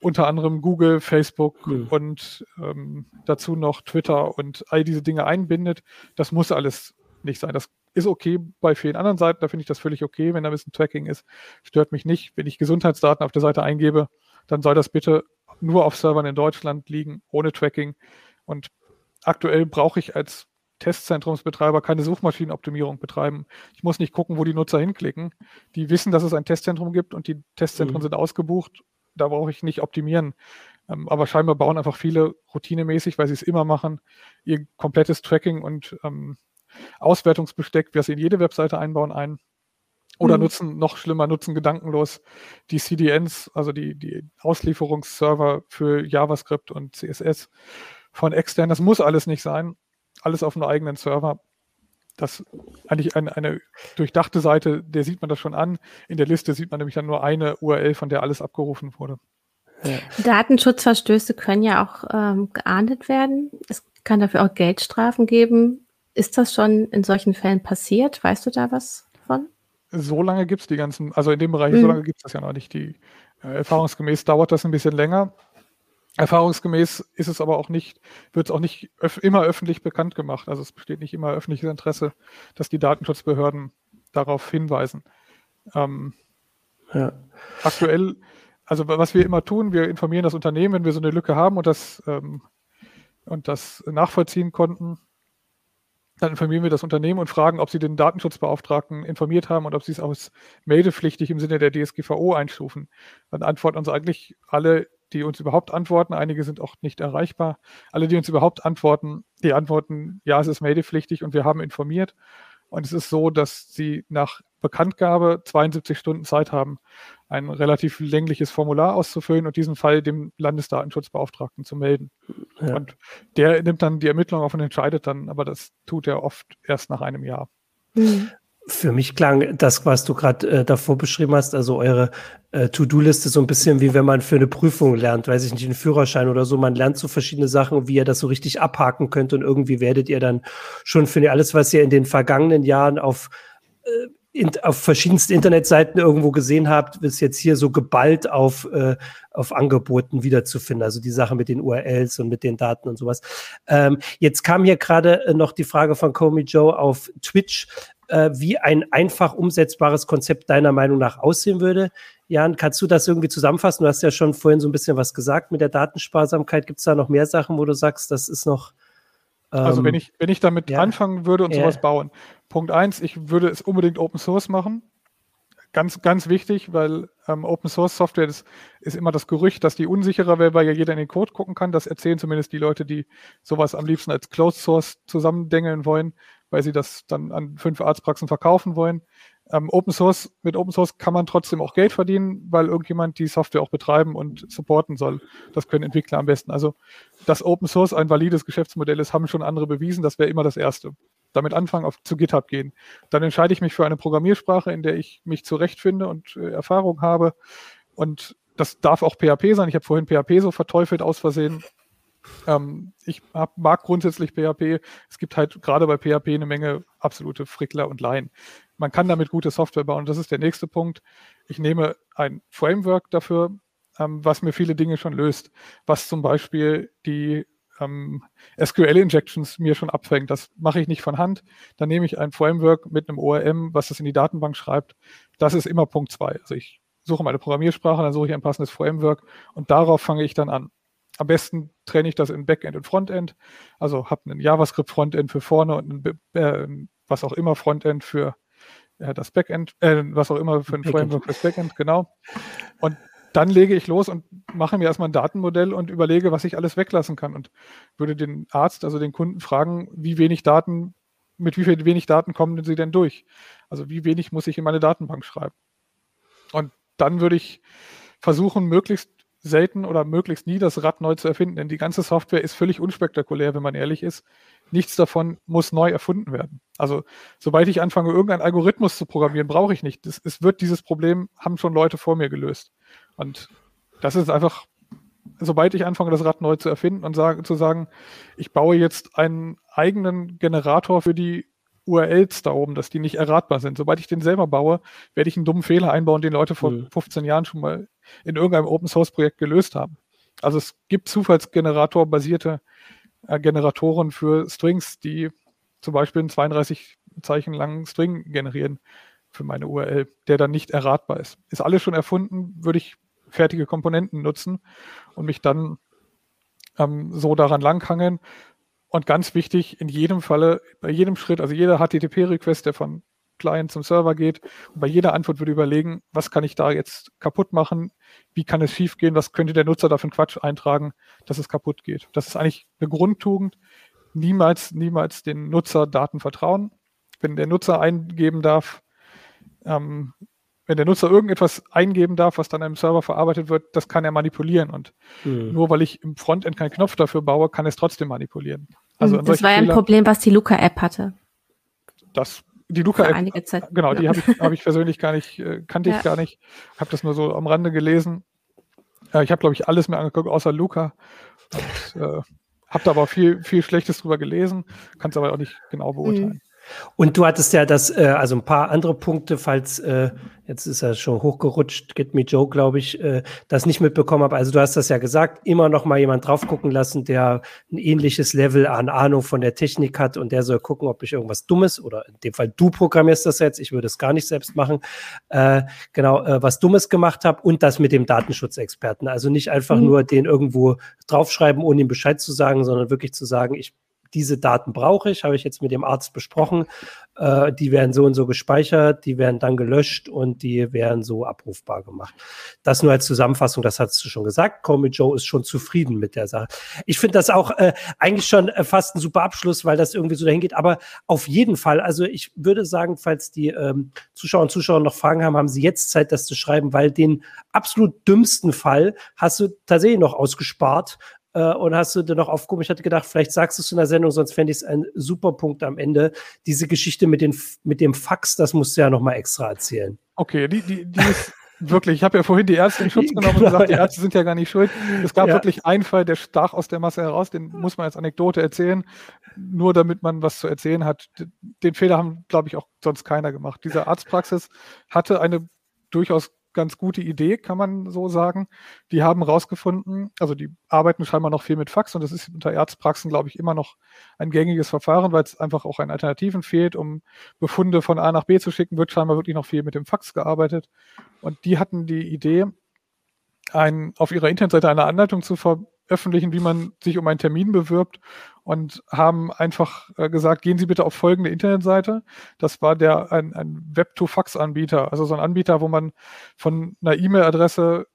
D: unter anderem Google, Facebook mhm. und ähm, dazu noch Twitter und all diese Dinge einbindet. Das muss alles nicht sein. Das ist okay bei vielen anderen Seiten, da finde ich das völlig okay, wenn da ein bisschen Tracking ist. Stört mich nicht. Wenn ich Gesundheitsdaten auf der Seite eingebe, dann soll das bitte nur auf Servern in Deutschland liegen, ohne Tracking. Und aktuell brauche ich als Testzentrumsbetreiber keine Suchmaschinenoptimierung betreiben. Ich muss nicht gucken, wo die Nutzer hinklicken. Die wissen, dass es ein Testzentrum gibt und die Testzentren mhm. sind ausgebucht. Da brauche ich nicht optimieren. Ähm, aber scheinbar bauen einfach viele routinemäßig, weil sie es immer machen, ihr komplettes Tracking und ähm, Auswertungsbesteck, wie sie in jede Webseite einbauen, ein. Oder mhm. nutzen, noch schlimmer, nutzen gedankenlos die CDNs, also die, die Auslieferungsserver für JavaScript und CSS von extern. Das muss alles nicht sein alles auf einem eigenen Server. Das eigentlich eine, eine durchdachte Seite, der sieht man das schon an. In der Liste sieht man nämlich dann nur eine URL, von der alles abgerufen wurde.
C: Ja. Datenschutzverstöße können ja auch ähm, geahndet werden. Es kann dafür auch Geldstrafen geben. Ist das schon in solchen Fällen passiert? Weißt du da was von?
D: So lange gibt es die ganzen, also in dem Bereich, mhm. so lange gibt es das ja noch nicht. Die, äh, erfahrungsgemäß dauert das ein bisschen länger. Erfahrungsgemäß ist es aber auch nicht, wird es auch nicht öf immer öffentlich bekannt gemacht. Also es besteht nicht immer öffentliches Interesse, dass die Datenschutzbehörden darauf hinweisen. Ähm, ja. Aktuell, also was wir immer tun, wir informieren das Unternehmen, wenn wir so eine Lücke haben und das, ähm, und das nachvollziehen konnten, dann informieren wir das Unternehmen und fragen, ob sie den Datenschutzbeauftragten informiert haben und ob sie es als meldepflichtig im Sinne der DSGVO einstufen. Dann antworten uns eigentlich alle die uns überhaupt antworten. Einige sind auch nicht erreichbar. Alle, die uns überhaupt antworten, die antworten, ja, es ist meldepflichtig und wir haben informiert. Und es ist so, dass sie nach Bekanntgabe 72 Stunden Zeit haben, ein relativ längliches Formular auszufüllen und diesen Fall dem Landesdatenschutzbeauftragten zu melden. Ja. Und der nimmt dann die Ermittlung auf und entscheidet dann, aber das tut er oft erst nach einem Jahr.
A: Mhm. Für mich klang das, was du gerade äh, davor beschrieben hast, also eure äh, To-Do-Liste so ein bisschen wie wenn man für eine Prüfung lernt, weiß ich nicht, einen Führerschein oder so. Man lernt so verschiedene Sachen, wie ihr das so richtig abhaken könnt und irgendwie werdet ihr dann schon für alles, was ihr in den vergangenen Jahren auf äh, in, auf verschiedensten Internetseiten irgendwo gesehen habt, ist jetzt hier so geballt auf, äh, auf Angeboten wiederzufinden. Also die Sache mit den URLs und mit den Daten und sowas. Ähm, jetzt kam hier gerade äh, noch die Frage von Comey Joe auf Twitch, äh, wie ein einfach umsetzbares Konzept deiner Meinung nach aussehen würde. Jan, kannst du das irgendwie zusammenfassen? Du hast ja schon vorhin so ein bisschen was gesagt mit der Datensparsamkeit. Gibt es da noch mehr Sachen, wo du sagst, das ist noch
D: also wenn ähm, ich, wenn ich damit ja. anfangen würde und sowas bauen. Punkt eins, ich würde es unbedingt Open Source machen. Ganz, ganz wichtig, weil ähm, Open Source Software das ist immer das Gerücht, dass die unsicherer wäre, weil ja jeder in den Code gucken kann. Das erzählen zumindest die Leute, die sowas am liebsten als Closed Source zusammendengeln wollen, weil sie das dann an fünf Arztpraxen verkaufen wollen. Ähm, Open Source, mit Open Source kann man trotzdem auch Geld verdienen, weil irgendjemand die Software auch betreiben und supporten soll. Das können Entwickler am besten. Also, dass Open Source ein valides Geschäftsmodell ist, haben schon andere bewiesen. Das wäre immer das Erste. Damit anfangen, auf, zu GitHub gehen. Dann entscheide ich mich für eine Programmiersprache, in der ich mich zurechtfinde und äh, Erfahrung habe. Und das darf auch PHP sein. Ich habe vorhin PHP so verteufelt aus Versehen. Ähm, ich hab, mag grundsätzlich PHP. Es gibt halt gerade bei PHP eine Menge absolute Frickler und Laien man kann damit gute Software bauen. Das ist der nächste Punkt. Ich nehme ein Framework dafür, ähm, was mir viele Dinge schon löst, was zum Beispiel die ähm, SQL-Injections mir schon abfängt. Das mache ich nicht von Hand. Dann nehme ich ein Framework mit einem ORM, was es in die Datenbank schreibt. Das ist immer Punkt zwei. Also ich suche meine Programmiersprache, dann suche ich ein passendes Framework und darauf fange ich dann an. Am besten trenne ich das in Backend und Frontend. Also habe einen JavaScript-Frontend für vorne und ein, äh, was auch immer Frontend für ja, das Backend, äh, was auch immer für ein Backend. Framework fürs Backend, genau. Und dann lege ich los und mache mir erstmal ein Datenmodell und überlege, was ich alles weglassen kann und würde den Arzt, also den Kunden fragen, wie wenig Daten, mit wie viel wenig Daten kommen sie denn durch? Also wie wenig muss ich in meine Datenbank schreiben? Und dann würde ich versuchen, möglichst selten oder möglichst nie das Rad neu zu erfinden, denn die ganze Software ist völlig unspektakulär, wenn man ehrlich ist. Nichts davon muss neu erfunden werden. Also, sobald ich anfange, irgendeinen Algorithmus zu programmieren, brauche ich nicht. Es wird dieses Problem, haben schon Leute vor mir gelöst. Und das ist einfach, sobald ich anfange, das Rad neu zu erfinden und sage, zu sagen, ich baue jetzt einen eigenen Generator für die URLs da oben, dass die nicht erratbar sind. Sobald ich den selber baue, werde ich einen dummen Fehler einbauen, den Leute vor mhm. 15 Jahren schon mal in irgendeinem Open Source Projekt gelöst haben. Also es gibt Zufallsgenerator-basierte äh, Generatoren für Strings, die zum Beispiel einen 32 Zeichen langen String generieren für meine URL, der dann nicht erratbar ist. Ist alles schon erfunden, würde ich fertige Komponenten nutzen und mich dann ähm, so daran langhangeln. Und ganz wichtig, in jedem Falle, bei jedem Schritt, also jeder HTTP-Request, der von Client zum Server geht. Bei jeder Antwort würde überlegen, was kann ich da jetzt kaputt machen? Wie kann es schiefgehen? Was könnte der Nutzer da für einen Quatsch eintragen, dass es kaputt geht? Das ist eigentlich eine Grundtugend. Niemals, niemals den Nutzer Daten vertrauen. Wenn der Nutzer eingeben darf, ähm, wenn der Nutzer irgendetwas eingeben darf, was dann im Server verarbeitet wird, das kann er manipulieren. Und mhm. nur weil ich im Frontend keinen Knopf dafür baue, kann er es trotzdem manipulieren.
C: Also das war ja ein Problem, was die Luca-App hatte.
D: Das die Luca App, einige Zeit. Genau, die habe ich, hab ich persönlich gar nicht, äh, kannte ja. ich gar nicht. Habe das nur so am Rande gelesen. Äh, ich habe, glaube ich, alles mir angeguckt, außer Luca. Und, äh, habe da aber viel, viel Schlechtes drüber gelesen, kann es aber auch nicht genau beurteilen.
A: Und du hattest ja das, äh, also ein paar andere Punkte, falls, äh, jetzt ist er schon hochgerutscht, Get Me Joe, glaube ich, äh, das nicht mitbekommen habe. Also du hast das ja gesagt, immer noch mal jemand drauf gucken lassen, der ein ähnliches Level an Ahnung von der Technik hat und der soll gucken, ob ich irgendwas Dummes oder in dem Fall du programmierst das jetzt, ich würde es gar nicht selbst machen, äh, genau, äh, was Dummes gemacht habe und das mit dem Datenschutzexperten. Also nicht einfach mhm. nur den irgendwo draufschreiben, ohne ihm Bescheid zu sagen, sondern wirklich zu sagen, ich diese Daten brauche ich, habe ich jetzt mit dem Arzt besprochen, äh, die werden so und so gespeichert, die werden dann gelöscht und die werden so abrufbar gemacht. Das nur als Zusammenfassung, das hast du schon gesagt. Comey Joe ist schon zufrieden mit der Sache. Ich finde das auch äh, eigentlich schon äh, fast ein super Abschluss, weil das irgendwie so dahin geht. Aber auf jeden Fall, also ich würde sagen, falls die ähm, Zuschauer und Zuschauer noch Fragen haben, haben sie jetzt Zeit, das zu schreiben, weil den absolut dümmsten Fall hast du tatsächlich noch ausgespart äh, und hast du dir noch aufgehoben. Ich hatte gedacht, vielleicht sagst du es in der Sendung, sonst fände ich es ein super Punkt am Ende. Diese Geschichte mit, den, mit dem Fax, das musst du ja noch mal extra erzählen.
D: Okay, die, die, die ist [laughs] wirklich, ich habe ja vorhin die Ärzte in Schutz [laughs] genommen genau, und gesagt, die Ärzte sind ja gar nicht schuld. Es gab ja. wirklich einen Fall, der stach aus der Masse heraus, den muss man als Anekdote erzählen, nur damit man was zu erzählen hat. Den Fehler haben, glaube ich, auch sonst keiner gemacht. Diese Arztpraxis hatte eine durchaus ganz gute Idee, kann man so sagen. Die haben rausgefunden, also die arbeiten scheinbar noch viel mit Fax und das ist unter Ärztpraxen, glaube ich, immer noch ein gängiges Verfahren, weil es einfach auch an Alternativen fehlt. Um Befunde von A nach B zu schicken, wird scheinbar wirklich noch viel mit dem Fax gearbeitet. Und die hatten die Idee, ein, auf ihrer Internetseite eine Anleitung zu veröffentlichen, wie man sich um einen Termin bewirbt und haben einfach äh, gesagt, gehen Sie bitte auf folgende Internetseite. Das war der ein, ein Web-to-Fax-Anbieter, also so ein Anbieter, wo man von einer E-Mail-Adresse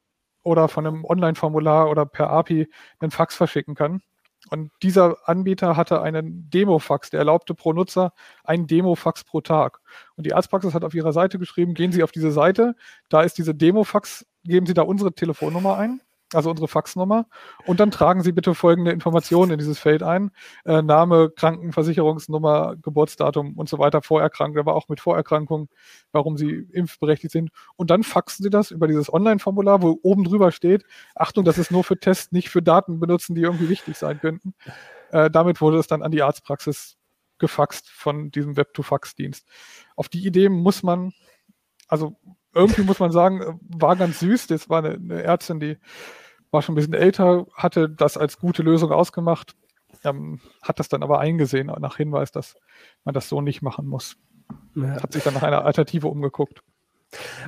D: oder von einem Online-Formular oder per API einen Fax verschicken kann. Und dieser Anbieter hatte einen Demo-Fax, der erlaubte pro Nutzer einen Demo-Fax pro Tag. Und die Arztpraxis hat auf ihrer Seite geschrieben, gehen Sie auf diese Seite, da ist diese Demo-Fax, geben Sie da unsere Telefonnummer ein also unsere Faxnummer. Und dann tragen Sie bitte folgende Informationen in dieses Feld ein. Äh, Name, Krankenversicherungsnummer, Geburtsdatum und so weiter, Vorerkrankung, aber auch mit Vorerkrankung, warum Sie impfberechtigt sind. Und dann faxen Sie das über dieses Online-Formular, wo oben drüber steht, Achtung, das ist nur für Tests, nicht für Daten benutzen, die irgendwie wichtig sein könnten. Äh, damit wurde es dann an die Arztpraxis gefaxt von diesem Web-to-Fax-Dienst. Auf die Idee muss man, also irgendwie muss man sagen, war ganz süß. Das war eine, eine Ärztin, die war schon ein bisschen älter, hatte das als gute Lösung ausgemacht, ähm, hat das dann aber eingesehen nach Hinweis, dass man das so nicht machen muss. Ja. Hat sich dann nach einer Alternative umgeguckt.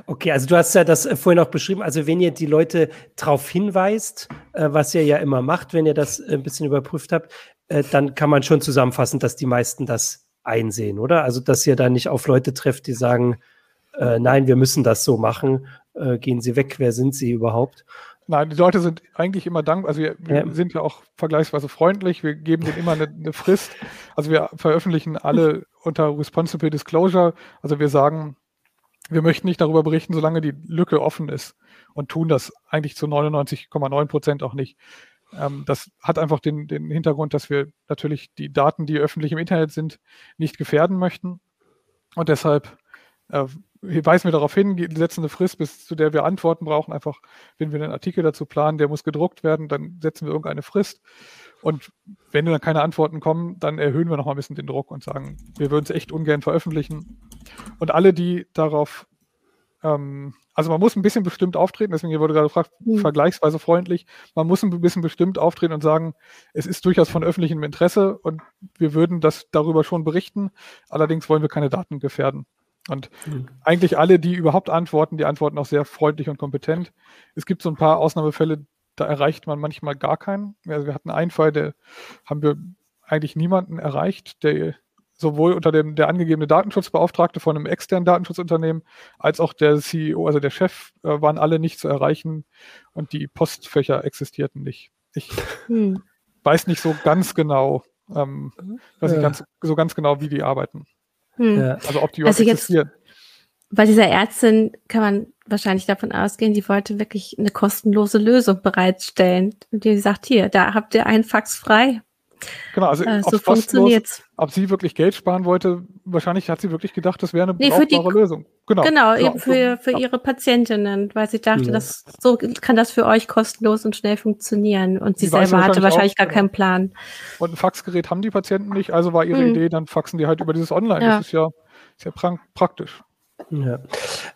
A: Okay, also du hast ja das äh, vorhin auch beschrieben. Also wenn ihr die Leute darauf hinweist, äh, was ihr ja immer macht, wenn ihr das ein bisschen überprüft habt, äh, dann kann man schon zusammenfassen, dass die meisten das einsehen, oder? Also dass ihr da nicht auf Leute trefft, die sagen, äh, nein, wir müssen das so machen, äh, gehen Sie weg, wer sind Sie überhaupt?
D: Nein, die Leute sind eigentlich immer dankbar. Also wir, wir ja. sind ja auch vergleichsweise freundlich. Wir geben denen immer eine, eine, Frist. Also wir veröffentlichen alle unter Responsible Disclosure. Also wir sagen, wir möchten nicht darüber berichten, solange die Lücke offen ist und tun das eigentlich zu 99,9 Prozent auch nicht. Ähm, das hat einfach den, den Hintergrund, dass wir natürlich die Daten, die öffentlich im Internet sind, nicht gefährden möchten. Und deshalb äh, weisen wir darauf hin, setzen eine Frist, bis zu der wir Antworten brauchen. Einfach, wenn wir einen Artikel dazu planen, der muss gedruckt werden, dann setzen wir irgendeine Frist. Und wenn dann keine Antworten kommen, dann erhöhen wir noch mal ein bisschen den Druck und sagen, wir würden es echt ungern veröffentlichen. Und alle, die darauf, ähm, also man muss ein bisschen bestimmt auftreten, deswegen wurde gerade gefragt, mhm. vergleichsweise freundlich, man muss ein bisschen bestimmt auftreten und sagen, es ist durchaus von öffentlichem Interesse und wir würden das darüber schon berichten, allerdings wollen wir keine Daten gefährden. Und mhm. eigentlich alle, die überhaupt antworten, die antworten auch sehr freundlich und kompetent. Es gibt so ein paar Ausnahmefälle, da erreicht man manchmal gar keinen. Also wir hatten einen Fall, der haben wir eigentlich niemanden erreicht, der sowohl unter dem der angegebene Datenschutzbeauftragte von einem externen Datenschutzunternehmen als auch der CEO, also der Chef, äh, waren alle nicht zu erreichen und die Postfächer existierten nicht. Ich hm. weiß nicht so ganz genau, ähm, weiß ja. nicht ganz, so ganz genau, wie die arbeiten.
C: Hm. Also ob die überhaupt also existieren. Bei dieser Ärztin kann man wahrscheinlich davon ausgehen, die wollte wirklich eine kostenlose Lösung bereitstellen. Und die sagt, hier, da habt ihr einen Fax frei.
D: Genau, also äh, so funktioniert Ob sie wirklich Geld sparen wollte, wahrscheinlich hat sie wirklich gedacht, das wäre eine nee, brauchbare Lösung.
C: Genau, genau, genau. eben für, für ja. ihre Patientinnen, weil sie dachte, ja. das, so kann das für euch kostenlos und schnell funktionieren. Und sie, sie selber hatte wahrscheinlich auch, gar keinen Plan.
D: Und ein Faxgerät haben die Patienten nicht, also war ihre hm. Idee, dann faxen die halt über dieses Online. Ja. Das ist ja, ist ja praktisch.
A: Ja.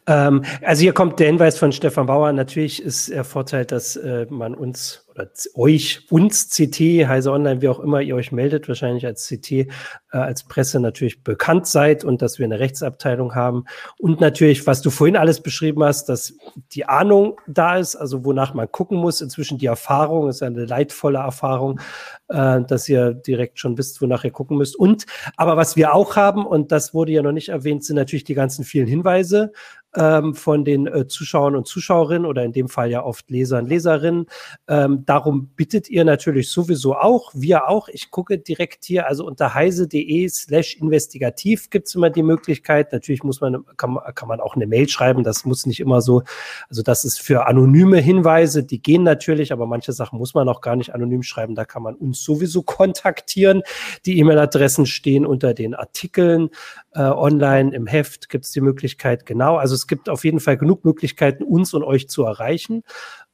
A: Ähm, also hier kommt der Hinweis von Stefan Bauer. Natürlich ist der Vorteil, dass äh, man uns euch, uns CT, Heise Online, wie auch immer ihr euch meldet, wahrscheinlich als CT, äh, als Presse natürlich bekannt seid und dass wir eine Rechtsabteilung haben. Und natürlich, was du vorhin alles beschrieben hast, dass die Ahnung da ist, also wonach man gucken muss. Inzwischen die Erfahrung ist eine leidvolle Erfahrung, äh, dass ihr direkt schon wisst, wonach ihr gucken müsst. Und, aber was wir auch haben, und das wurde ja noch nicht erwähnt, sind natürlich die ganzen vielen Hinweise ähm, von den äh, Zuschauern und Zuschauerinnen oder in dem Fall ja oft Leser und Leserinnen. Ähm, darum bittet ihr natürlich sowieso auch, wir auch. Ich gucke direkt hier, also unter heise.de slash investigativ gibt's immer die Möglichkeit. Natürlich muss man, kann, kann man auch eine Mail schreiben. Das muss nicht immer so, also das ist für anonyme Hinweise, die gehen natürlich, aber manche Sachen muss man auch gar nicht anonym schreiben. Da kann man uns sowieso kontaktieren. Die E-Mail-Adressen stehen unter den Artikeln äh, online im Heft gibt's die Möglichkeit, genau. Also es gibt auf jeden Fall genug Möglichkeiten, uns und euch zu erreichen.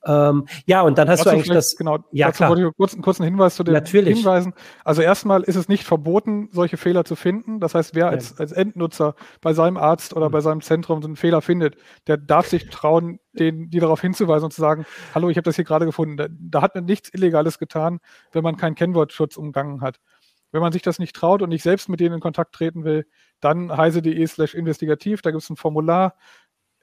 A: Ähm, ja, und dann hast du eigentlich das.
D: Genau, ja, dazu klar. wollte ich kurz, einen kurzen Hinweis zu den
A: Natürlich.
D: Hinweisen. Also erstmal ist es nicht verboten, solche Fehler zu finden. Das heißt, wer als, als Endnutzer bei seinem Arzt oder mhm. bei seinem Zentrum so einen Fehler findet, der darf sich trauen, den, die darauf hinzuweisen und zu sagen, hallo, ich habe das hier gerade gefunden. Da, da hat man nichts Illegales getan, wenn man keinen Kennwortschutz umgangen hat. Wenn man sich das nicht traut und nicht selbst mit denen in Kontakt treten will, dann heise.de slash investigativ, da gibt es ein Formular.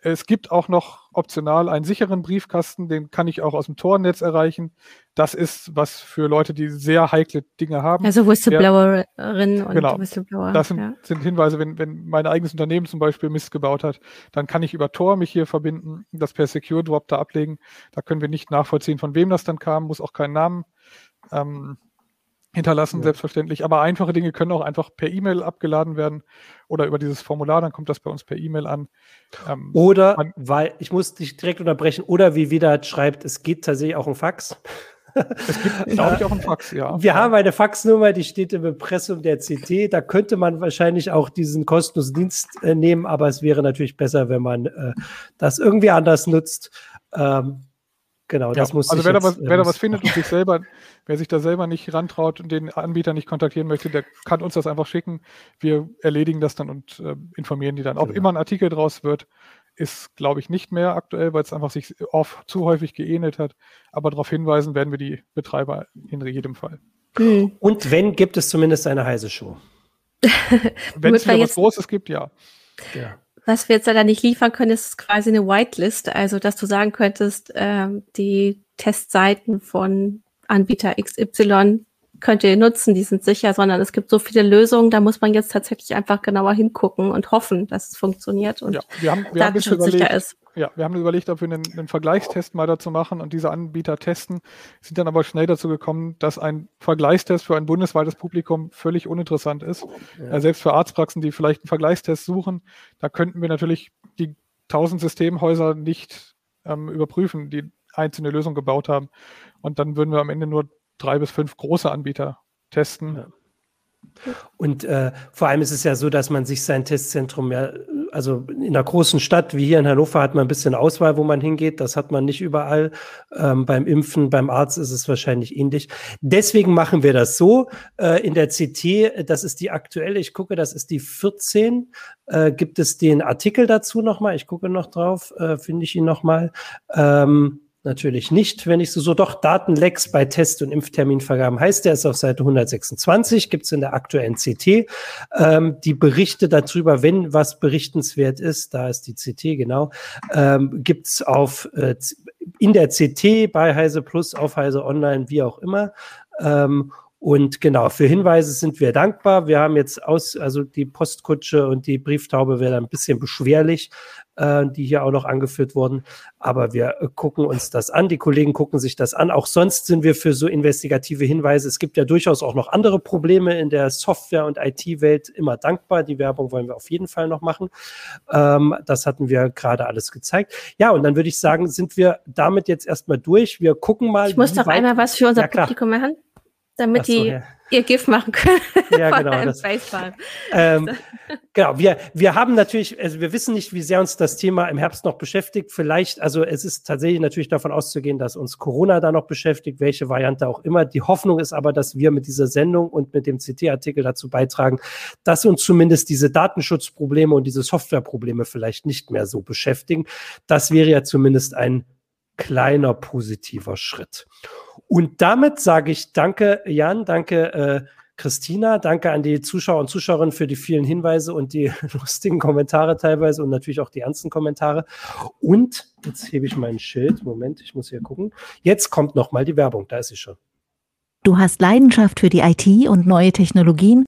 D: Es gibt auch noch optional einen sicheren Briefkasten, den kann ich auch aus dem Tornetz erreichen. Das ist was für Leute, die sehr heikle Dinge haben.
C: Also Whistleblowerinnen und
D: genau,
C: Whistleblower.
D: Das sind, ja. sind Hinweise, wenn, wenn mein eigenes Unternehmen zum Beispiel Mist gebaut hat, dann kann ich über Tor mich hier verbinden, das per Secure Drop da ablegen. Da können wir nicht nachvollziehen, von wem das dann kam, muss auch keinen Namen ähm, hinterlassen, ja. selbstverständlich. Aber einfache Dinge können auch einfach per E-Mail abgeladen werden oder über dieses Formular, dann kommt das bei uns per E-Mail an.
A: Ähm, oder, man, weil ich muss dich direkt unterbrechen, oder wie wieder schreibt, es geht tatsächlich auch ein Fax.
D: Es gibt, glaube ich, auch ein Fax, ja. [laughs]
A: Wir haben eine Faxnummer, die steht im Impressum der CT. Da könnte man wahrscheinlich auch diesen kostenlosen Dienst äh, nehmen, aber es wäre natürlich besser, wenn man äh, das irgendwie anders nutzt. Ähm, Genau, ja, das muss
D: Also wer, da was, wer da was findet und sich selber, wer sich da selber nicht rantraut und den Anbieter nicht kontaktieren möchte, der kann uns das einfach schicken. Wir erledigen das dann und äh, informieren die dann. Ob genau. immer ein Artikel draus wird, ist, glaube ich, nicht mehr aktuell, weil es einfach sich oft zu häufig geähnelt hat. Aber darauf hinweisen werden wir die Betreiber in jedem Fall.
A: Mhm. Und wenn, gibt es zumindest eine heiße Show. [laughs]
D: wenn es wieder was Großes gibt, ja.
C: ja. Was wir jetzt leider nicht liefern können, ist quasi eine Whitelist, also dass du sagen könntest, ähm, die Testseiten von Anbieter XY könnt ihr nutzen, die sind sicher, sondern es gibt so viele Lösungen, da muss man jetzt tatsächlich einfach genauer hingucken und hoffen, dass es funktioniert und
D: ja, wir haben, wir haben sicher ist. Ja, wir haben überlegt, ob wir einen, einen, Vergleichstest mal dazu machen und diese Anbieter testen, sind dann aber schnell dazu gekommen, dass ein Vergleichstest für ein bundesweites Publikum völlig uninteressant ist. Ja. Äh, selbst für Arztpraxen, die vielleicht einen Vergleichstest suchen, da könnten wir natürlich die tausend Systemhäuser nicht ähm, überprüfen, die einzelne Lösungen gebaut haben. Und dann würden wir am Ende nur drei bis fünf große Anbieter testen. Ja.
A: Und äh, vor allem ist es ja so, dass man sich sein Testzentrum ja, also in einer großen Stadt wie hier in Hannover hat man ein bisschen Auswahl, wo man hingeht. Das hat man nicht überall. Ähm, beim Impfen, beim Arzt ist es wahrscheinlich ähnlich. Deswegen machen wir das so. Äh, in der CT, das ist die aktuelle, ich gucke, das ist die 14, äh, gibt es den Artikel dazu nochmal. Ich gucke noch drauf, äh, finde ich ihn nochmal. Ähm, Natürlich nicht, wenn ich so, so doch Datenlecks bei Test- und Impfterminvergaben heißt, der ist auf Seite 126, gibt's in der aktuellen CT. Ähm, die Berichte darüber, wenn was berichtenswert ist, da ist die CT genau, ähm, gibt's auf äh, in der CT bei Heise Plus, auf Heise Online, wie auch immer. Ähm, und genau, für Hinweise sind wir dankbar. Wir haben jetzt aus, also die Postkutsche und die Brieftaube wäre ein bisschen beschwerlich, äh, die hier auch noch angeführt wurden. Aber wir äh, gucken uns das an. Die Kollegen gucken sich das an. Auch sonst sind wir für so investigative Hinweise. Es gibt ja durchaus auch noch andere Probleme in der Software- und IT-Welt immer dankbar. Die Werbung wollen wir auf jeden Fall noch machen. Ähm, das hatten wir gerade alles gezeigt. Ja, und dann würde ich sagen, sind wir damit jetzt erstmal durch. Wir gucken mal.
C: Ich muss doch einmal was für unser ja, Publikum machen damit so, die ja. Ihr GIF machen können.
A: Ja, [laughs] genau. Das, ähm, [laughs] genau, wir, wir haben natürlich, also wir wissen nicht, wie sehr uns das Thema im Herbst noch beschäftigt. Vielleicht, also es ist tatsächlich natürlich davon auszugehen, dass uns Corona da noch beschäftigt, welche Variante auch immer. Die Hoffnung ist aber, dass wir mit dieser Sendung und mit dem CT-Artikel dazu beitragen, dass uns zumindest diese Datenschutzprobleme und diese Softwareprobleme vielleicht nicht mehr so beschäftigen. Das wäre ja zumindest ein kleiner positiver Schritt. Und damit sage ich danke, Jan, danke, äh, Christina, danke an die Zuschauer und Zuschauerinnen für die vielen Hinweise und die [laughs] lustigen Kommentare teilweise und natürlich auch die ernsten Kommentare. Und jetzt hebe ich mein Schild. Moment, ich muss hier gucken. Jetzt kommt nochmal die Werbung, da ist sie schon.
B: Du hast Leidenschaft für die IT und neue Technologien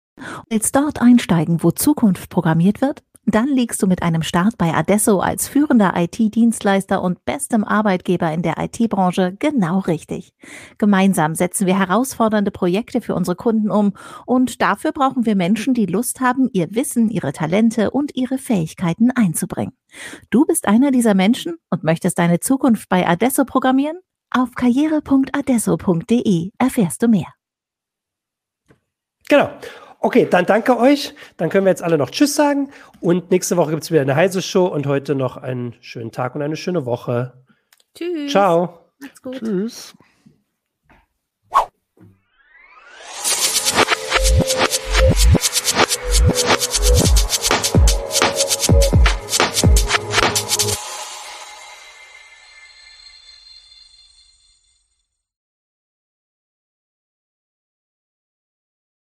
B: willst dort einsteigen, wo Zukunft programmiert wird? Dann liegst du mit einem Start bei Adesso als führender IT-Dienstleister und bestem Arbeitgeber in der IT-Branche genau richtig. Gemeinsam setzen wir herausfordernde Projekte für unsere Kunden um und dafür brauchen wir Menschen, die Lust haben, ihr Wissen, ihre Talente und ihre Fähigkeiten einzubringen. Du bist einer dieser Menschen und möchtest deine Zukunft bei Adesso programmieren? Auf karriere.adesso.de erfährst du mehr.
A: Genau. Okay, dann danke euch. Dann können wir jetzt alle noch Tschüss sagen. Und nächste Woche gibt es wieder eine heiße Show und heute noch einen schönen Tag und eine schöne Woche. Tschüss. Ciao. Macht's gut. Tschüss.